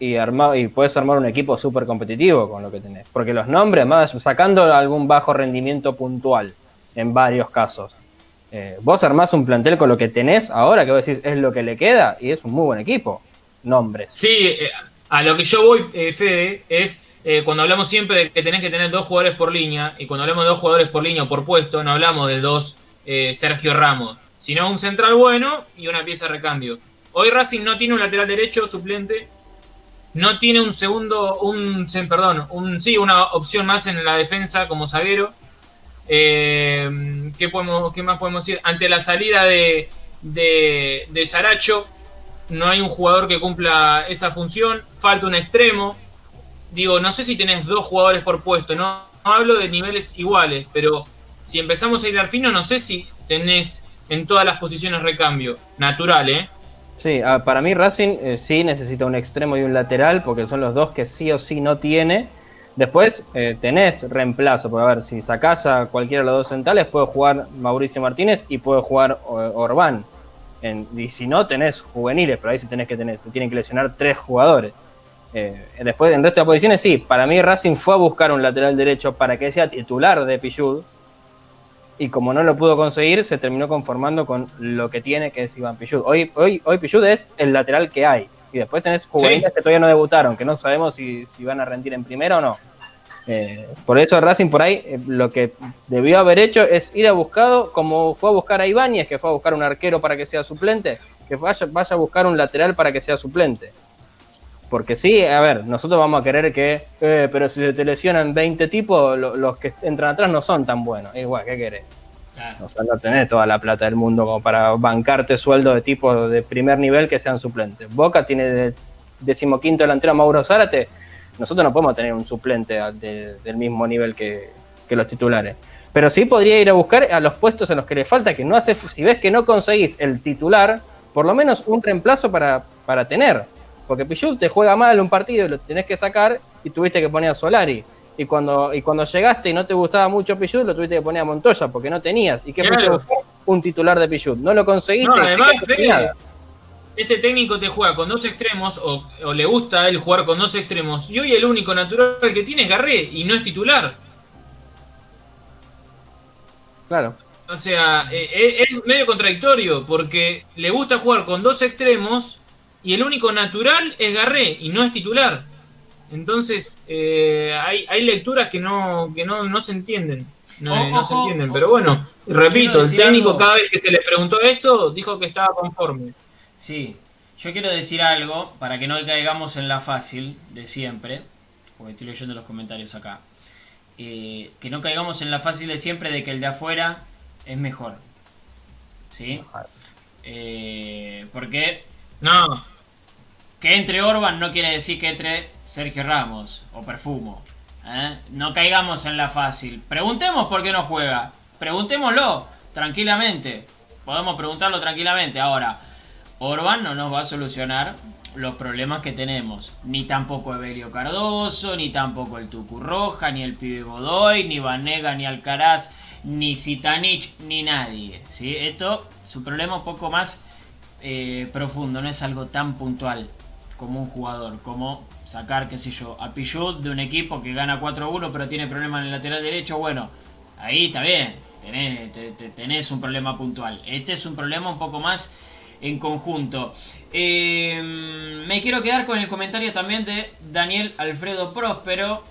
y, y puedes armar un equipo súper competitivo con lo que tenés. Porque los nombres, más sacando algún bajo rendimiento puntual en varios casos, eh, vos armás un plantel con lo que tenés ahora, que vos decís es lo que le queda, y es un muy buen equipo. Nombres. Sí, eh, a lo que yo voy, eh, Fede, es eh, cuando hablamos siempre de que tenés que tener dos jugadores por línea, y cuando hablamos de dos jugadores por línea o por puesto, no hablamos de dos Sergio Ramos, sino un central bueno y una pieza de recambio. Hoy Racing no tiene un lateral derecho suplente, no tiene un segundo, un, perdón, un, sí, una opción más en la defensa como zaguero. Eh, ¿qué, podemos, ¿Qué más podemos decir? Ante la salida de, de, Saracho, no hay un jugador que cumpla esa función, falta un extremo. Digo, no sé si tenés dos jugadores por puesto, no, no hablo de niveles iguales, pero si empezamos a ir al fino, no sé si tenés en todas las posiciones recambio. Natural, ¿eh? Sí, ah, para mí Racing eh, sí necesita un extremo y un lateral, porque son los dos que sí o sí no tiene. Después eh, tenés reemplazo, porque a ver, si sacás a cualquiera de los dos centrales, puede jugar Mauricio Martínez y puede jugar O- Orbán. Y si no, tenés juveniles, pero ahí sí tenés que tener, te tienen que lesionar tres jugadores. Eh, después, en resto de posiciones, sí, para mí Racing fue a buscar un lateral derecho para que sea titular de Pichud. Y como no lo pudo conseguir, se terminó conformando con lo que tiene, que es Iván Pichud. Hoy, hoy, hoy Pichud es el lateral que hay. Y después tenés juveniles que todavía no debutaron, que no sabemos si, si van a rendir en primera o no. Eh, por eso Racing por ahí eh, lo que debió haber hecho es ir a buscado, como fue a buscar a Ibáñez, que fue a buscar un arquero para que sea suplente, que vaya, vaya a buscar un lateral para que sea suplente. Porque sí, a ver, nosotros vamos a querer que, eh, pero si se te lesionan 20 tipos, lo- los que entran atrás no son tan buenos. Igual, ¿qué querés? O sea, no tenés toda la plata del mundo como para bancarte sueldo de tipos de primer nivel que sean suplentes. Boca tiene de decimoquinto delantero a Mauro Zárate. Nosotros no podemos tener un suplente del mismo nivel que, los titulares. Pero sí podría ir a buscar a los puestos en los que le falta, que no hace, si ves que no conseguís el titular, por lo menos un reemplazo para, para tener. Porque Pichut te juega mal un partido lo tenés que sacar y tuviste que poner a Solari. Y cuando, y cuando llegaste y no te gustaba mucho Pichut, lo tuviste que poner a Montoya porque no tenías. ¿Y qué Claro. un titular de Pichut. No lo conseguiste. No, además, Fede, nada. este técnico te juega con dos extremos, o, o le gusta a él jugar con dos extremos, y hoy el único natural que tiene es Garré, y no es titular. Claro. O sea, eh, eh, es medio contradictorio, porque le gusta jugar con dos extremos, y el único natural es Garré, y no es titular. Entonces, eh, hay, hay lecturas que no, que no, no se entienden. No, se entienden, pero bueno, repito, el técnico algo. cada vez que se le preguntó esto, dijo que estaba conforme. Sí, yo quiero decir algo para que no caigamos en la fácil de siempre, porque estoy leyendo los comentarios acá. Eh, que no caigamos en la fácil de siempre de que el de afuera es mejor. ¿Sí? Eh, porque No, que entre Orban no quiere decir que entre Sergio Ramos o Perfumo. ¿eh? No caigamos en la fácil. Preguntemos por qué no juega. Preguntémoslo tranquilamente. Podemos preguntarlo tranquilamente. Ahora, Orban no nos va a solucionar los problemas que tenemos. Ni tampoco Evelio Cardoso, ni tampoco el Tucu Roja, ni el Pibe Godoy, ni Vanega, ni Alcaraz, ni Zitanich, ni nadie. ¿sí? Esto es un problema un poco más eh, profundo, no es algo tan puntual como un jugador, como sacar, qué sé yo, a Pichut de un equipo que gana 4-1 pero tiene problemas en el lateral derecho, bueno, ahí está bien, tenés, te- te- tenés un problema puntual. Este es un problema un poco más en conjunto. Eh, me quiero quedar con el comentario también de Daniel Alfredo Próspero.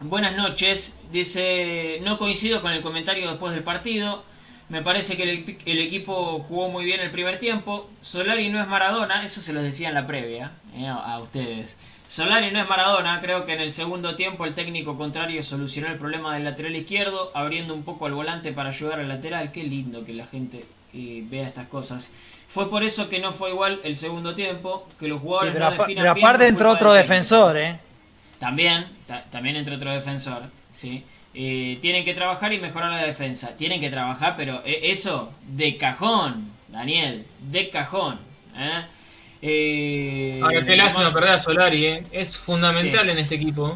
Buenas noches. Dice, no coincido con el comentario después del partido. Me parece que el, equi- el equipo jugó muy bien el primer tiempo. Solari no es Maradona, eso se los decía en la previa eh, a ustedes. Solari no es Maradona, creo que en el segundo tiempo el técnico contrario solucionó el problema del lateral izquierdo, abriendo un poco al volante para ayudar al lateral. Qué lindo que la gente eh, vea estas cosas. Fue por eso que no fue igual el segundo tiempo, que los Sí, jugadores pero, no definan pero bien aparte entró otro defensor, ¿eh? También, ta- también entre otro defensor, ¿sí? Eh, tienen que trabajar y mejorar la defensa. Tienen que trabajar, pero eh, eso de cajón, Daniel, de cajón. ¿eh? Eh, ahora qué lástima perder a Solari, ¿eh? es fundamental Sí. en este equipo.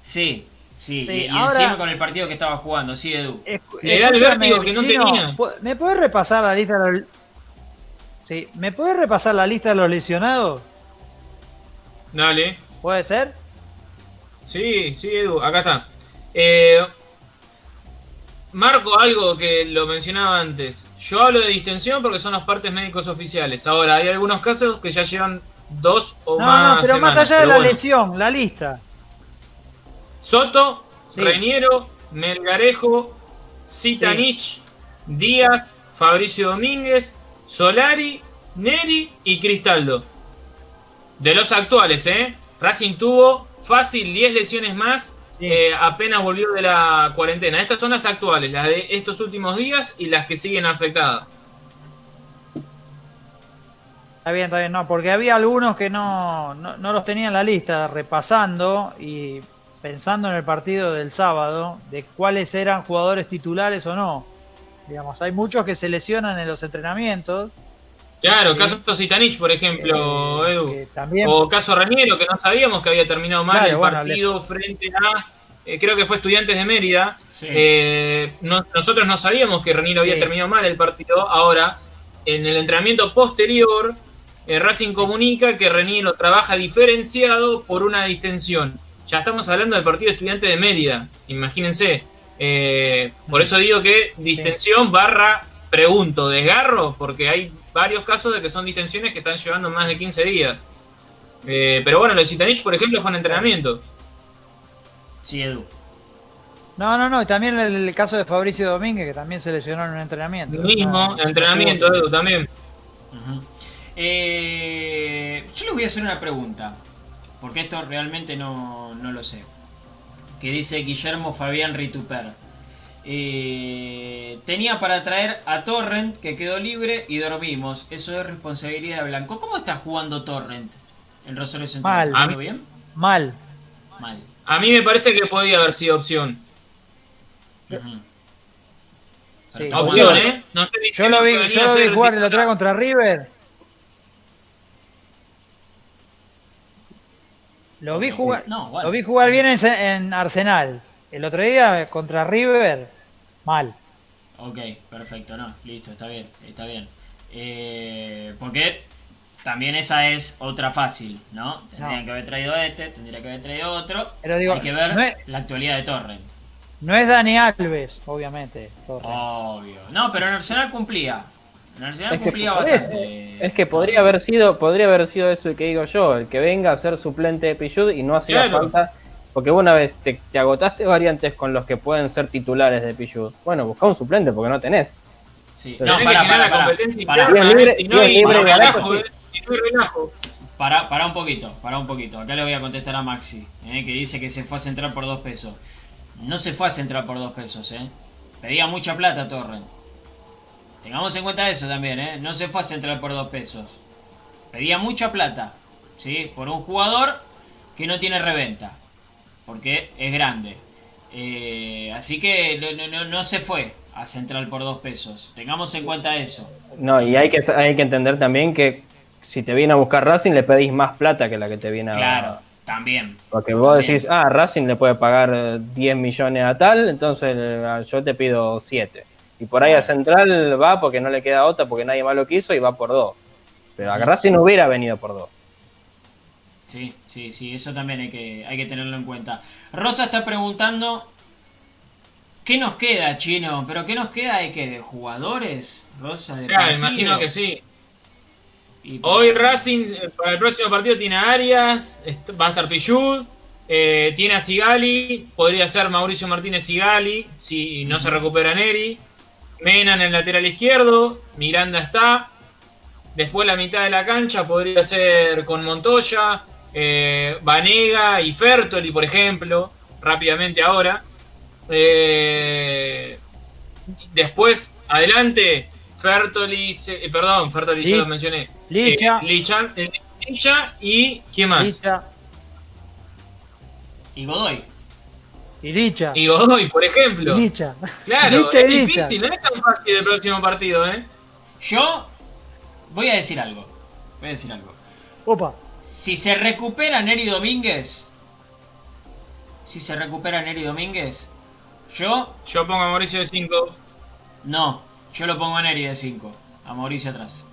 Sí, sí, Sí, y, y ahora- encima con el partido que estaba jugando, sí, Edu. Le da el vértigo que no Chino, tenía. ¿Me puedes repasar la lista de los... Sí, ¿me puedes repasar la lista de los lesionados? Dale. ¿Puede ser? Sí, sí, Edu, acá está. Eh, marco algo que lo mencionaba antes. Yo hablo de distensión porque son los partes médicos oficiales. Ahora, hay algunos casos que ya llevan dos o No, más no, pero más allá de la bueno. lesión, la lista. Soto, Sí. Reñero, Melgarejo, Zitanich, Díaz, Fabricio Domínguez, Solari, Neri y Cristaldo. De los actuales, ¿eh? Racing tuvo fácil 10 lesiones más Sí. Eh, apenas volvió de la cuarentena. Estas son las actuales, las de estos últimos días y las que siguen afectadas. Está bien, está bien, no, porque había algunos que no, no, no los tenía en la lista, repasando y pensando en el partido del sábado, de cuáles eran jugadores titulares o no. Digamos, hay muchos que se lesionan en los entrenamientos. Claro, caso Zitanich, por ejemplo, eh, Edu. que también, O caso Reñero, que no sabíamos que había terminado mal Claro, el bueno, partido frente a, eh, creo que fue Estudiantes de Mérida. Sí. Eh, no- nosotros no sabíamos que Reñero había terminado mal el partido. Ahora, en el entrenamiento posterior, eh, Racing comunica que Reñero trabaja diferenciado por una distensión. Ya estamos hablando del partido Estudiantes de Mérida, imagínense. Eh, por eso digo que distensión barra pregunto, desgarro, porque hay varios casos de que son distensiones que están llevando más de 15 días. Eh, pero bueno, lo de Zitanich, por ejemplo, fue en entrenamiento. Sí, Edu. no, no, no, y también el, el caso de Fabricio Domínguez, que también se lesionó en un entrenamiento. Lo mismo, No, entrenamiento, Edu, también. Eh, yo les voy a hacer una pregunta, porque esto realmente no, no lo sé. Que dice Guillermo Fabián Rituper. Eh, tenía para traer a Torrent, que quedó libre, y dormimos. Eso es responsabilidad de Blanco. ¿Cómo está jugando Torrent en Rosario Central? Mal. Mal. Mal. A mí me parece que podía haber sido opción. Sí, Opción. ¿eh? No estoy Yo lo vi, yo lo vi jugar el otro día contra River. Lo vi jugar, No, bueno. lo vi jugar bien en, en Arsenal. El otro día contra River, mal. Ok, perfecto, no, listo, está bien, está bien. Eh, porque también esa es otra fácil, ¿no? Tendrían No. que haber traído este, tendría que haber traído otro. Pero digo, Hay que ver no es- la actualidad de Torrent. No es Dani Alves, obviamente. Obvio. No, pero en Arsenal cumplía. En Arsenal Es cumplía bastante. Es que podría haber sido, podría haber sido eso que digo yo, el que venga a ser suplente de Pichud y no hacía Claro. falta. Porque una vez te, te agotaste variantes con los que pueden ser titulares de Pichud. Bueno, busca un suplente porque no tenés. Sí. No, para, para, la para, para, es libre- si no hay libre, relajo, si no hay relajo. para, para un poquito, para un poquito. Acá le voy a contestar a Maxi, eh, que dice que se fue a centrar por dos pesos. No se fue a centrar por dos pesos, eh. Pedía mucha plata Torrent. Tengamos en cuenta eso también, eh. No se fue a centrar por dos pesos. Pedía mucha plata, ¿sí? Por un jugador que no tiene reventa. Porque es grande. Eh, así que no, no- no, no se fue a central por dos pesos. Tengamos en cuenta eso. No, y hay que, hay que entender también que si te viene a buscar Racing le pedís más plata que la que te viene a Claro, también. Porque vos También. decís, ah, Racing le puede pagar eh, 10 millones a tal, entonces eh, yo te pido 7. Y por ahí a Central va porque no le queda otra, porque nadie más lo quiso y va por 2. Pero a Racing hubiera venido por 2. Sí, sí, sí, eso también hay que, hay que tenerlo en cuenta. Rosa está preguntando, ¿qué nos queda, chino? ¿Pero qué nos queda de qué? ¿De jugadores? Rosa, de Claro, partidos? imagino que sí. Y- Hoy Racing, eh, para el próximo partido, tiene a Arias, va a estar Pichud, eh, tiene a Sigali, podría ser Mauricio Martínez Sigali, si no se recupera Neri. Mena en el lateral izquierdo, Miranda está. Después la mitad de la cancha podría ser con Montoya, eh, Vanega y Fertoli, por ejemplo, rápidamente ahora. Eh, después, adelante, Fertoli, se- eh, perdón, Fertoli ya lo mencioné. Licha, Eh, Licha, eh, Licha y ¿quién más? Licha Y Godoy. y Licha. Y Godoy, por ejemplo. Licha. Claro, Licha es difícil, no es tan fácil el próximo partido, ¿eh? Yo voy a decir algo. Voy a decir algo. Opa. Si se recupera Neri Domínguez, si se recupera Neri Domínguez, yo Yo pongo a Mauricio de 5. no, yo lo pongo a Neri de 5, a Mauricio atrás.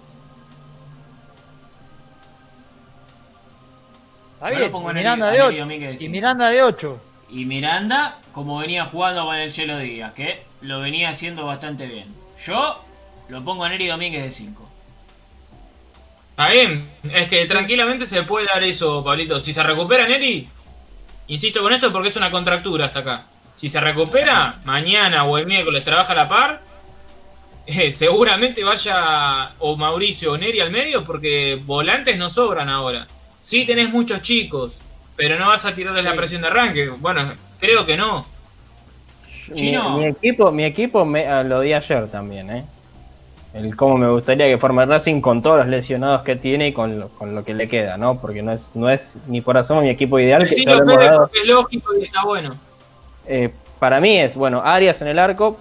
Está Yo bien. lo pongo y a Neri- Miranda a de Neri 8. Domínguez de Y. Miranda de 8. Y Miranda, como venía jugando con el Chelo Díaz, que lo venía haciendo bastante bien. Yo lo pongo a Neri Domínguez de 5. Está bien, es que tranquilamente se puede dar eso, Pablito. Si se recupera Neri, insisto con esto porque es una contractura hasta acá. Si se recupera, mañana o el miércoles trabaja a la par, <laughs> eh, seguramente vaya o Mauricio o Neri al medio porque volantes no sobran ahora. Sí tenés muchos chicos, pero no vas a tirarles la presión de arranque. Bueno, creo que no. Mi, Chino. mi equipo, mi equipo me, lo di ayer también, ¿eh? El cómo me gustaría que forme Racing con todos los lesionados que tiene y con lo, con lo que le queda, ¿no? Porque no es, no es ni por asomo mi equipo ideal, que Decilo, lo dado. porque es lógico y está bueno. Eh, para mí es, bueno, Arias en el arco,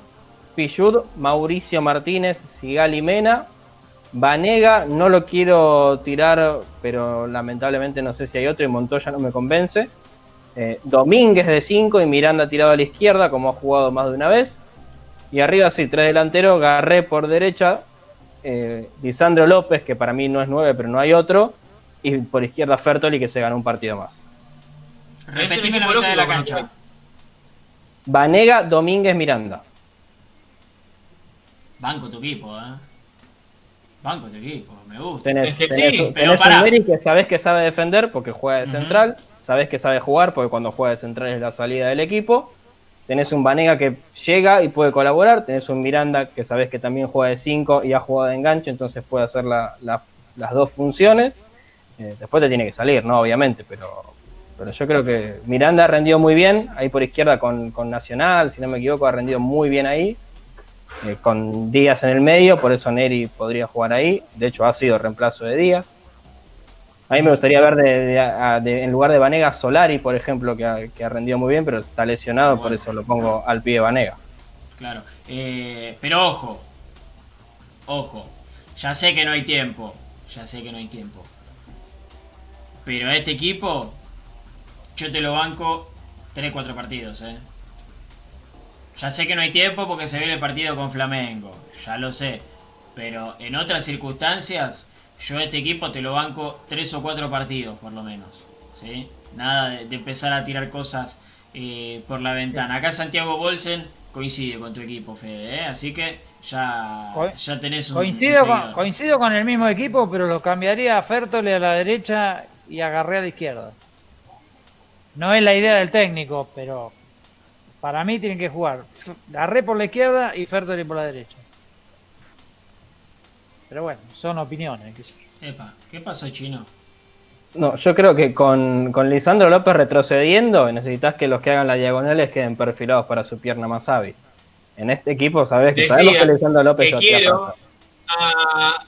Pichud, Mauricio Martínez, Sigali Mena, Vanega, no lo quiero tirar, pero lamentablemente no sé si hay otro y Montoya no me convence. Eh, Domínguez de 5 y Miranda tirado a la izquierda, como ha jugado más de una vez. Y arriba sí, tres delanteros, Garré por derecha, eh, Lisandro López, que para mí no es 9, pero no hay otro, y por izquierda Fertoli, que se ganó un partido más. Repetime la mitad de la cancha. Vanega, Domínguez, Miranda. Banco tu equipo, eh. Banco tu equipo, me gusta. Tenés, Es que tenés- sí, tenés pero. Neri que sabés que sabe defender porque juega de central, sabés que sabe jugar porque cuando juega de central es la salida del equipo. Tenés un Vanega que llega y puede colaborar, tenés un Miranda que sabés que también juega de 5 y ha jugado de enganche, entonces puede hacer la- la- las dos funciones. Eh, después te tiene que salir, ¿no? Obviamente, pero, pero yo creo que Miranda ha rendido muy bien, ahí por izquierda con, con Nacional, si no me equivoco, ha rendido muy bien ahí eh, con Díaz en el medio, por eso Neri podría jugar ahí. De hecho, ha sido reemplazo de Díaz. A mí me gustaría ver de, en lugar de Vanega Solari, por ejemplo, que ha, rendido muy bien, pero está lesionado, por eso lo pongo al pie de Vanega. Claro. Eh, pero ojo. Ojo. Ya sé que no hay tiempo. Ya sé que no hay tiempo. Pero a este equipo. Yo te lo banco 3-4 partidos, eh. Ya sé que no hay tiempo porque se viene el partido con Flamengo, ya lo sé. Pero en otras circunstancias, yo a este equipo te lo banco tres o cuatro partidos por lo menos. ¿sí? Nada de, de empezar a tirar cosas eh, por la ventana. Acá Santiago Bolsen coincide con tu equipo, Fede, ¿eh? así que ya, ya tenés un, Coincido un con, coincido con el mismo equipo, pero lo cambiaría a Fertoli a la derecha y a Garré a la izquierda. No es la idea del técnico, pero para mí tienen que jugar F- Garré por la izquierda y Fertoli por la derecha. Pero bueno, son opiniones. qué sé yo. Epa, ¿qué pasó, Chino? No, yo creo que con, con Lisandro López retrocediendo, necesitas que los que hagan las diagonales queden perfilados para su pierna más hábil. En este equipo, sabes que Decía sabemos que Lisandro López que lo hacía quiero a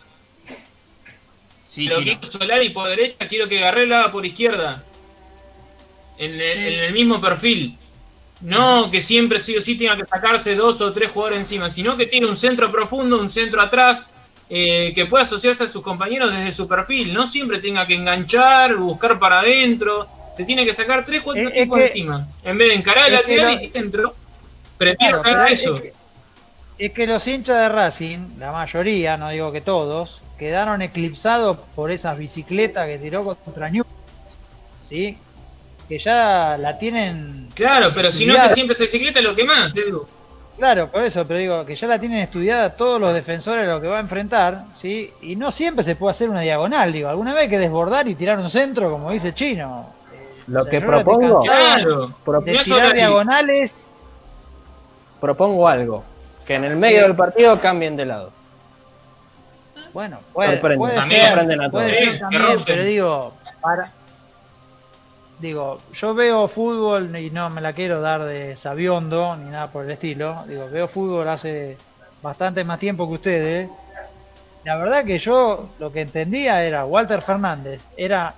Sí, lo quiero Solari por derecha, quiero que Garré la haga por izquierda. En el, Sí. en el mismo perfil. No que siempre sí o sí tenga que sacarse dos o tres jugadores encima, sino que tiene un centro profundo, un centro atrás, eh, que pueda asociarse a sus compañeros desde su perfil. No siempre tenga que enganchar, buscar para adentro. Se tiene que sacar tres, cuatro Es- es tipos que- encima. En vez de encarar el lateral lo- y dentro, prefiero Claro, es eso. que- Es que los hinchas de Racing, la mayoría, no digo que todos, quedaron eclipsados por esas bicicletas que tiró contra Newell's, ¿sí? Que ya la tienen, Claro, pero si no siempre esa bicicleta es lo que más, Edu. Claro, por eso, pero digo, que ya la tienen estudiada todos los defensores de lo que va a enfrentar, ¿sí? Y no siempre se puede hacer una diagonal, digo, alguna vez hay que desbordar y tirar un centro, como dice Chino. Eh, Lo o sea, que propongo- Claro. De No tirar diagonales, Propongo algo. Que en el medio Sí. del partido cambien de lado. Bueno, puede, Sorprende. puede También ser, a puede todos. ser también, pero digo, para, digo, yo veo fútbol y no me la quiero dar de sabiondo ni nada por el estilo. Digo, veo fútbol hace bastante más tiempo que ustedes. La verdad que yo lo que entendía era Walter Fernández, era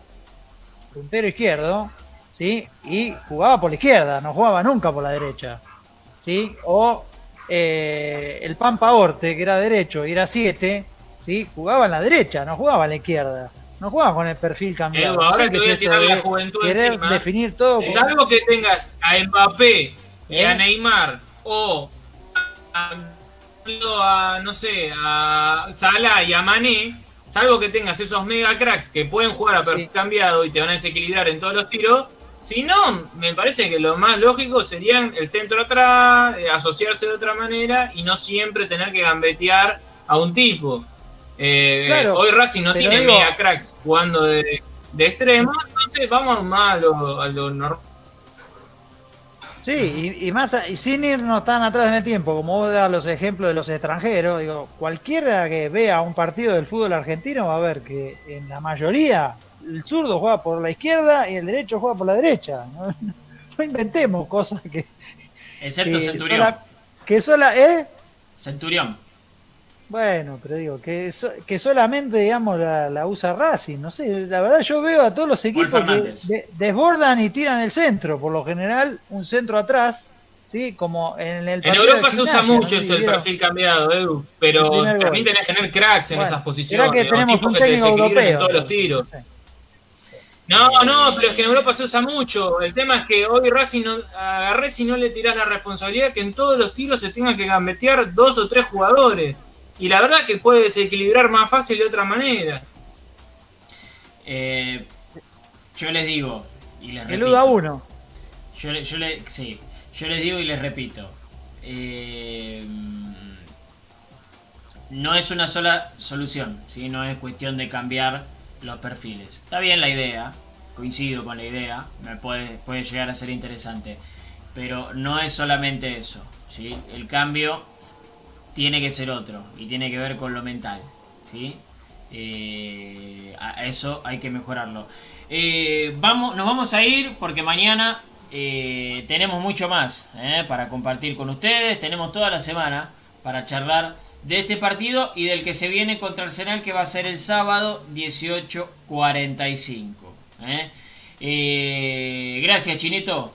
puntero izquierdo, ¿sí? Y jugaba por la izquierda, no jugaba nunca por la derecha, ¿sí? O eh, el Pampa Orte, que era derecho y era 7, ¿sí? Jugaba en la derecha, no jugaba en la izquierda. No jugaba con el perfil cambiado. No ahora sé te voy a tirar la juventud Querer encima. definir todo. Salvo que tengas a Mbappé y a ¿Eh? Neymar o a, a, no sé, a Salah y a Mané, salvo que tengas esos mega cracks que pueden jugar a perfil Sí. cambiado y te van a desequilibrar en todos los tiros, si no, me parece que lo más lógico serían el centro atrás, eh, asociarse de otra manera y no siempre tener que gambetear a un tipo. Eh, Claro, hoy Racing no tiene digo- mega cracks jugando de, de extremo, entonces vamos más a lo, a lo normal. Sí, y, y más a- y sin irnos tan atrás en el tiempo, como vos das los ejemplos de los extranjeros, digo, cualquiera que vea un partido del fútbol argentino va a ver que en la mayoría el zurdo juega por la izquierda y el derecho juega por la derecha. No, <laughs> No inventemos cosas que, Excepto que Centurión. sola- que sola, ¿eh? Centurión. Bueno, pero digo, que, so- que solamente, digamos, la, la usa Racing, no sé, la verdad yo veo a todos los equipos que de- desbordan y tiran el centro, por lo general un centro atrás, ¿sí? Como en el En Europa se usa mucho no esto del perfil cambiado, Edu, pero también gol. tenés que tener cracks en Bueno, esas posiciones. que tenemos tipos un que te desequilibren en europeo. todos los tiros. no sé. No, no, pero es que en Europa se usa mucho. El tema es que hoy Racing no, agarré si no le tirás la responsabilidad que en todos los tiros se tengan que gambetear dos o tres jugadores. Y la verdad que puede desequilibrar más fácil de otra manera. Eh, yo les digo y les repito. Eluda uno. Yo le, sí, yo les digo y les repito. eh, no es una sola solución, ¿sí? no es cuestión de cambiar los perfiles. Está bien la idea, coincido con la idea, me puede, puede llegar a ser interesante, pero no es solamente eso. ¿sí? El cambio tiene que ser otro y tiene que ver con lo mental. ¿sí? Eh, a eso hay que mejorarlo. Eh, vamos, nos vamos a ir porque mañana eh, tenemos mucho más para compartir con ustedes. Tenemos toda la semana para charlar de este partido y del que se viene contra Arsenal que va a ser el sábado 18.45. ¿eh? Eh, gracias, Chinito.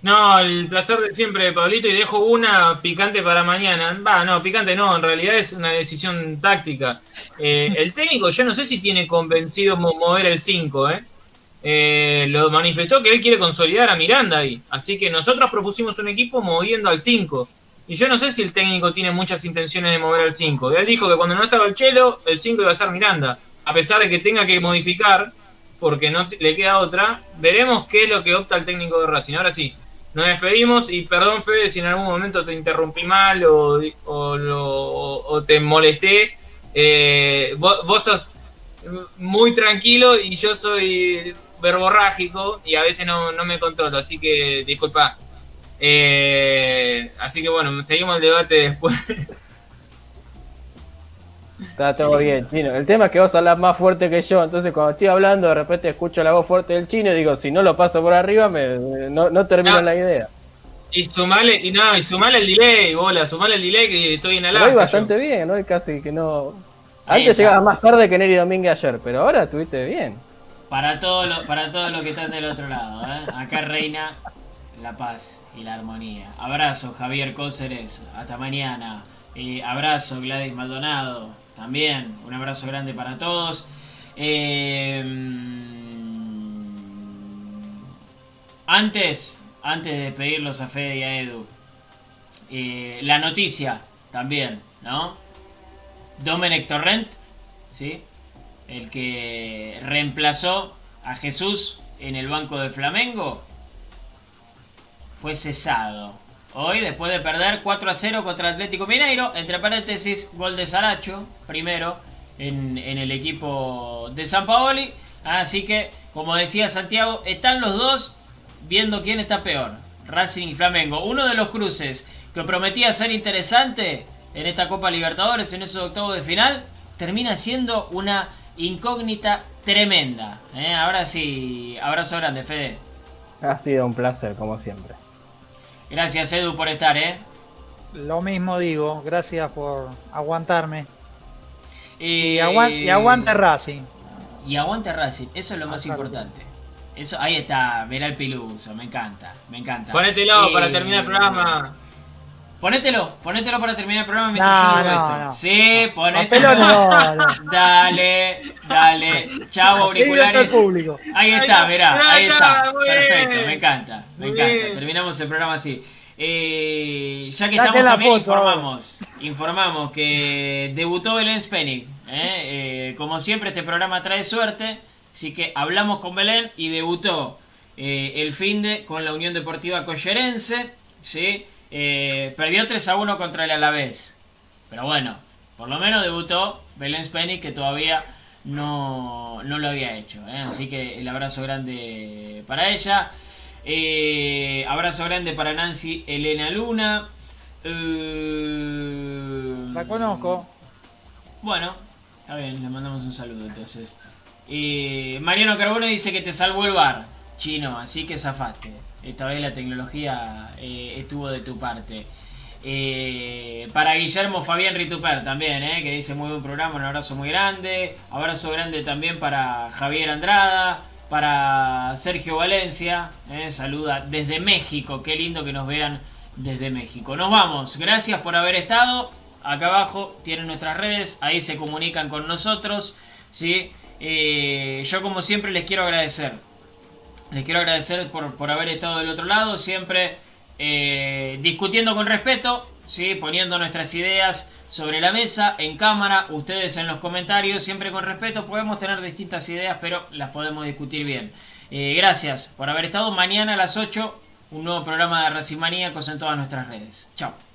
No, el placer de siempre, Pablito, y dejo una picante para mañana. Va, no, picante no, en realidad es una decisión táctica. Eh, el técnico, yo no sé si tiene convencido mo- mover el 5, ¿eh? eh, lo manifestó que él quiere consolidar a Miranda ahí. Así que nosotros propusimos un equipo moviendo al 5. Y yo no sé si el técnico tiene muchas intenciones de mover al 5. Él dijo que cuando no estaba el Chelo, el 5 iba a ser Miranda. A pesar de que tenga que modificar, porque no le queda otra, veremos qué es lo que opta el técnico de Racing. Ahora sí, nos despedimos y perdón Fede si en algún momento te interrumpí mal o, te molesté. Eh, vos, sos muy tranquilo y yo soy verborrágico y a veces no, me controlo, así que disculpa. Eh, así que bueno, seguimos el debate después. <laughs> Está todo bien, chino. El tema es que vos hablas más fuerte que yo, entonces cuando estoy hablando de repente escucho la voz fuerte del chino y digo, si no lo paso por arriba, me, no, termino la idea. Y sumale, y no, y sumale el delay, bola, sumale el delay que estoy en la Voy bastante bien, ¿no? Casi que no. Antes llegaba más tarde que Neri Domínguez ayer, pero ahora estuviste bien. Para todo lo, para todo lo que están del otro lado, ¿eh? Acá reina la paz y la armonía. Abrazo, Javier Cóceres. Hasta mañana. abrazo, Gladys Maldonado. También un abrazo grande para todos. Eh, antes, antes de despedirlos a Fede y a Edu, eh, la noticia también, ¿no? Domenech Torrent, ¿sí? el que reemplazó a Jesús en el banco de Flamengo, fue cesado. Hoy, después de perder 4 a 0 contra Atlético Mineiro, entre paréntesis, gol de Saracho, primero en, el equipo de San Paoli. Así que, como decía Santiago, están los dos viendo quién está peor, Racing y Flamengo. Uno de los cruces que prometía ser interesante en esta Copa Libertadores, en esos octavos de final, termina siendo una incógnita tremenda. ¿eh? Ahora sí, abrazo grande, Fede. Ha sido un placer, como siempre. Gracias, Edu, por estar, ¿eh? Lo mismo digo, gracias por aguantarme. y, aguante, Racing. Y aguante Racing, eso es lo más importante. Eso, ahí está, verá el piluso, me encanta, me encanta. Ponételo para terminar el programa. Ponételo, ponételo para terminar el programa mientras yo esto. Sí, ponételo. <laughs> Dale, dale. Chau, auriculares. Ahí está, mirá, ahí está. Perfecto, me encanta, me encanta. Terminamos el programa así. Eh, ya que estamos también informamos, informamos que debutó Belén Spenny. ¿eh? Eh, como siempre este programa trae suerte, así que hablamos con Belén y debutó el fin de con la Unión Deportiva Collerense, ¿sí? Eh, perdió 3 a 1 contra el Alavés. Pero bueno, por lo menos debutó Belén Spenny que todavía no, lo había hecho. ¿eh? Así que el abrazo grande para ella. Eh, abrazo grande para Nancy Elena Luna. La conozco. Bueno, está bien, le mandamos un saludo entonces. Mariano Carbone dice que te salvó el bar, chino, así que zafaste. Esta vez la tecnología eh, estuvo de tu parte. Eh, para Guillermo Fabián Rituper también, eh, que dice muy buen programa, un abrazo muy grande. Abrazo grande también para Javier Andrada, para Sergio Valencia, saluda desde México, qué lindo que nos vean desde México. Nos vamos, gracias por haber estado. Acá abajo tienen nuestras redes, ahí se comunican con nosotros. ¿sí? yo como siempre les quiero agradecer les quiero agradecer por, haber estado del otro lado, siempre eh, discutiendo con respeto, ¿sí? poniendo nuestras ideas sobre la mesa, en cámara, ustedes en los comentarios, siempre con respeto, podemos tener distintas ideas, pero las podemos discutir bien. Eh, gracias por haber estado. Mañana a las 8, un nuevo programa de Racimaníacos en todas nuestras redes. Chao.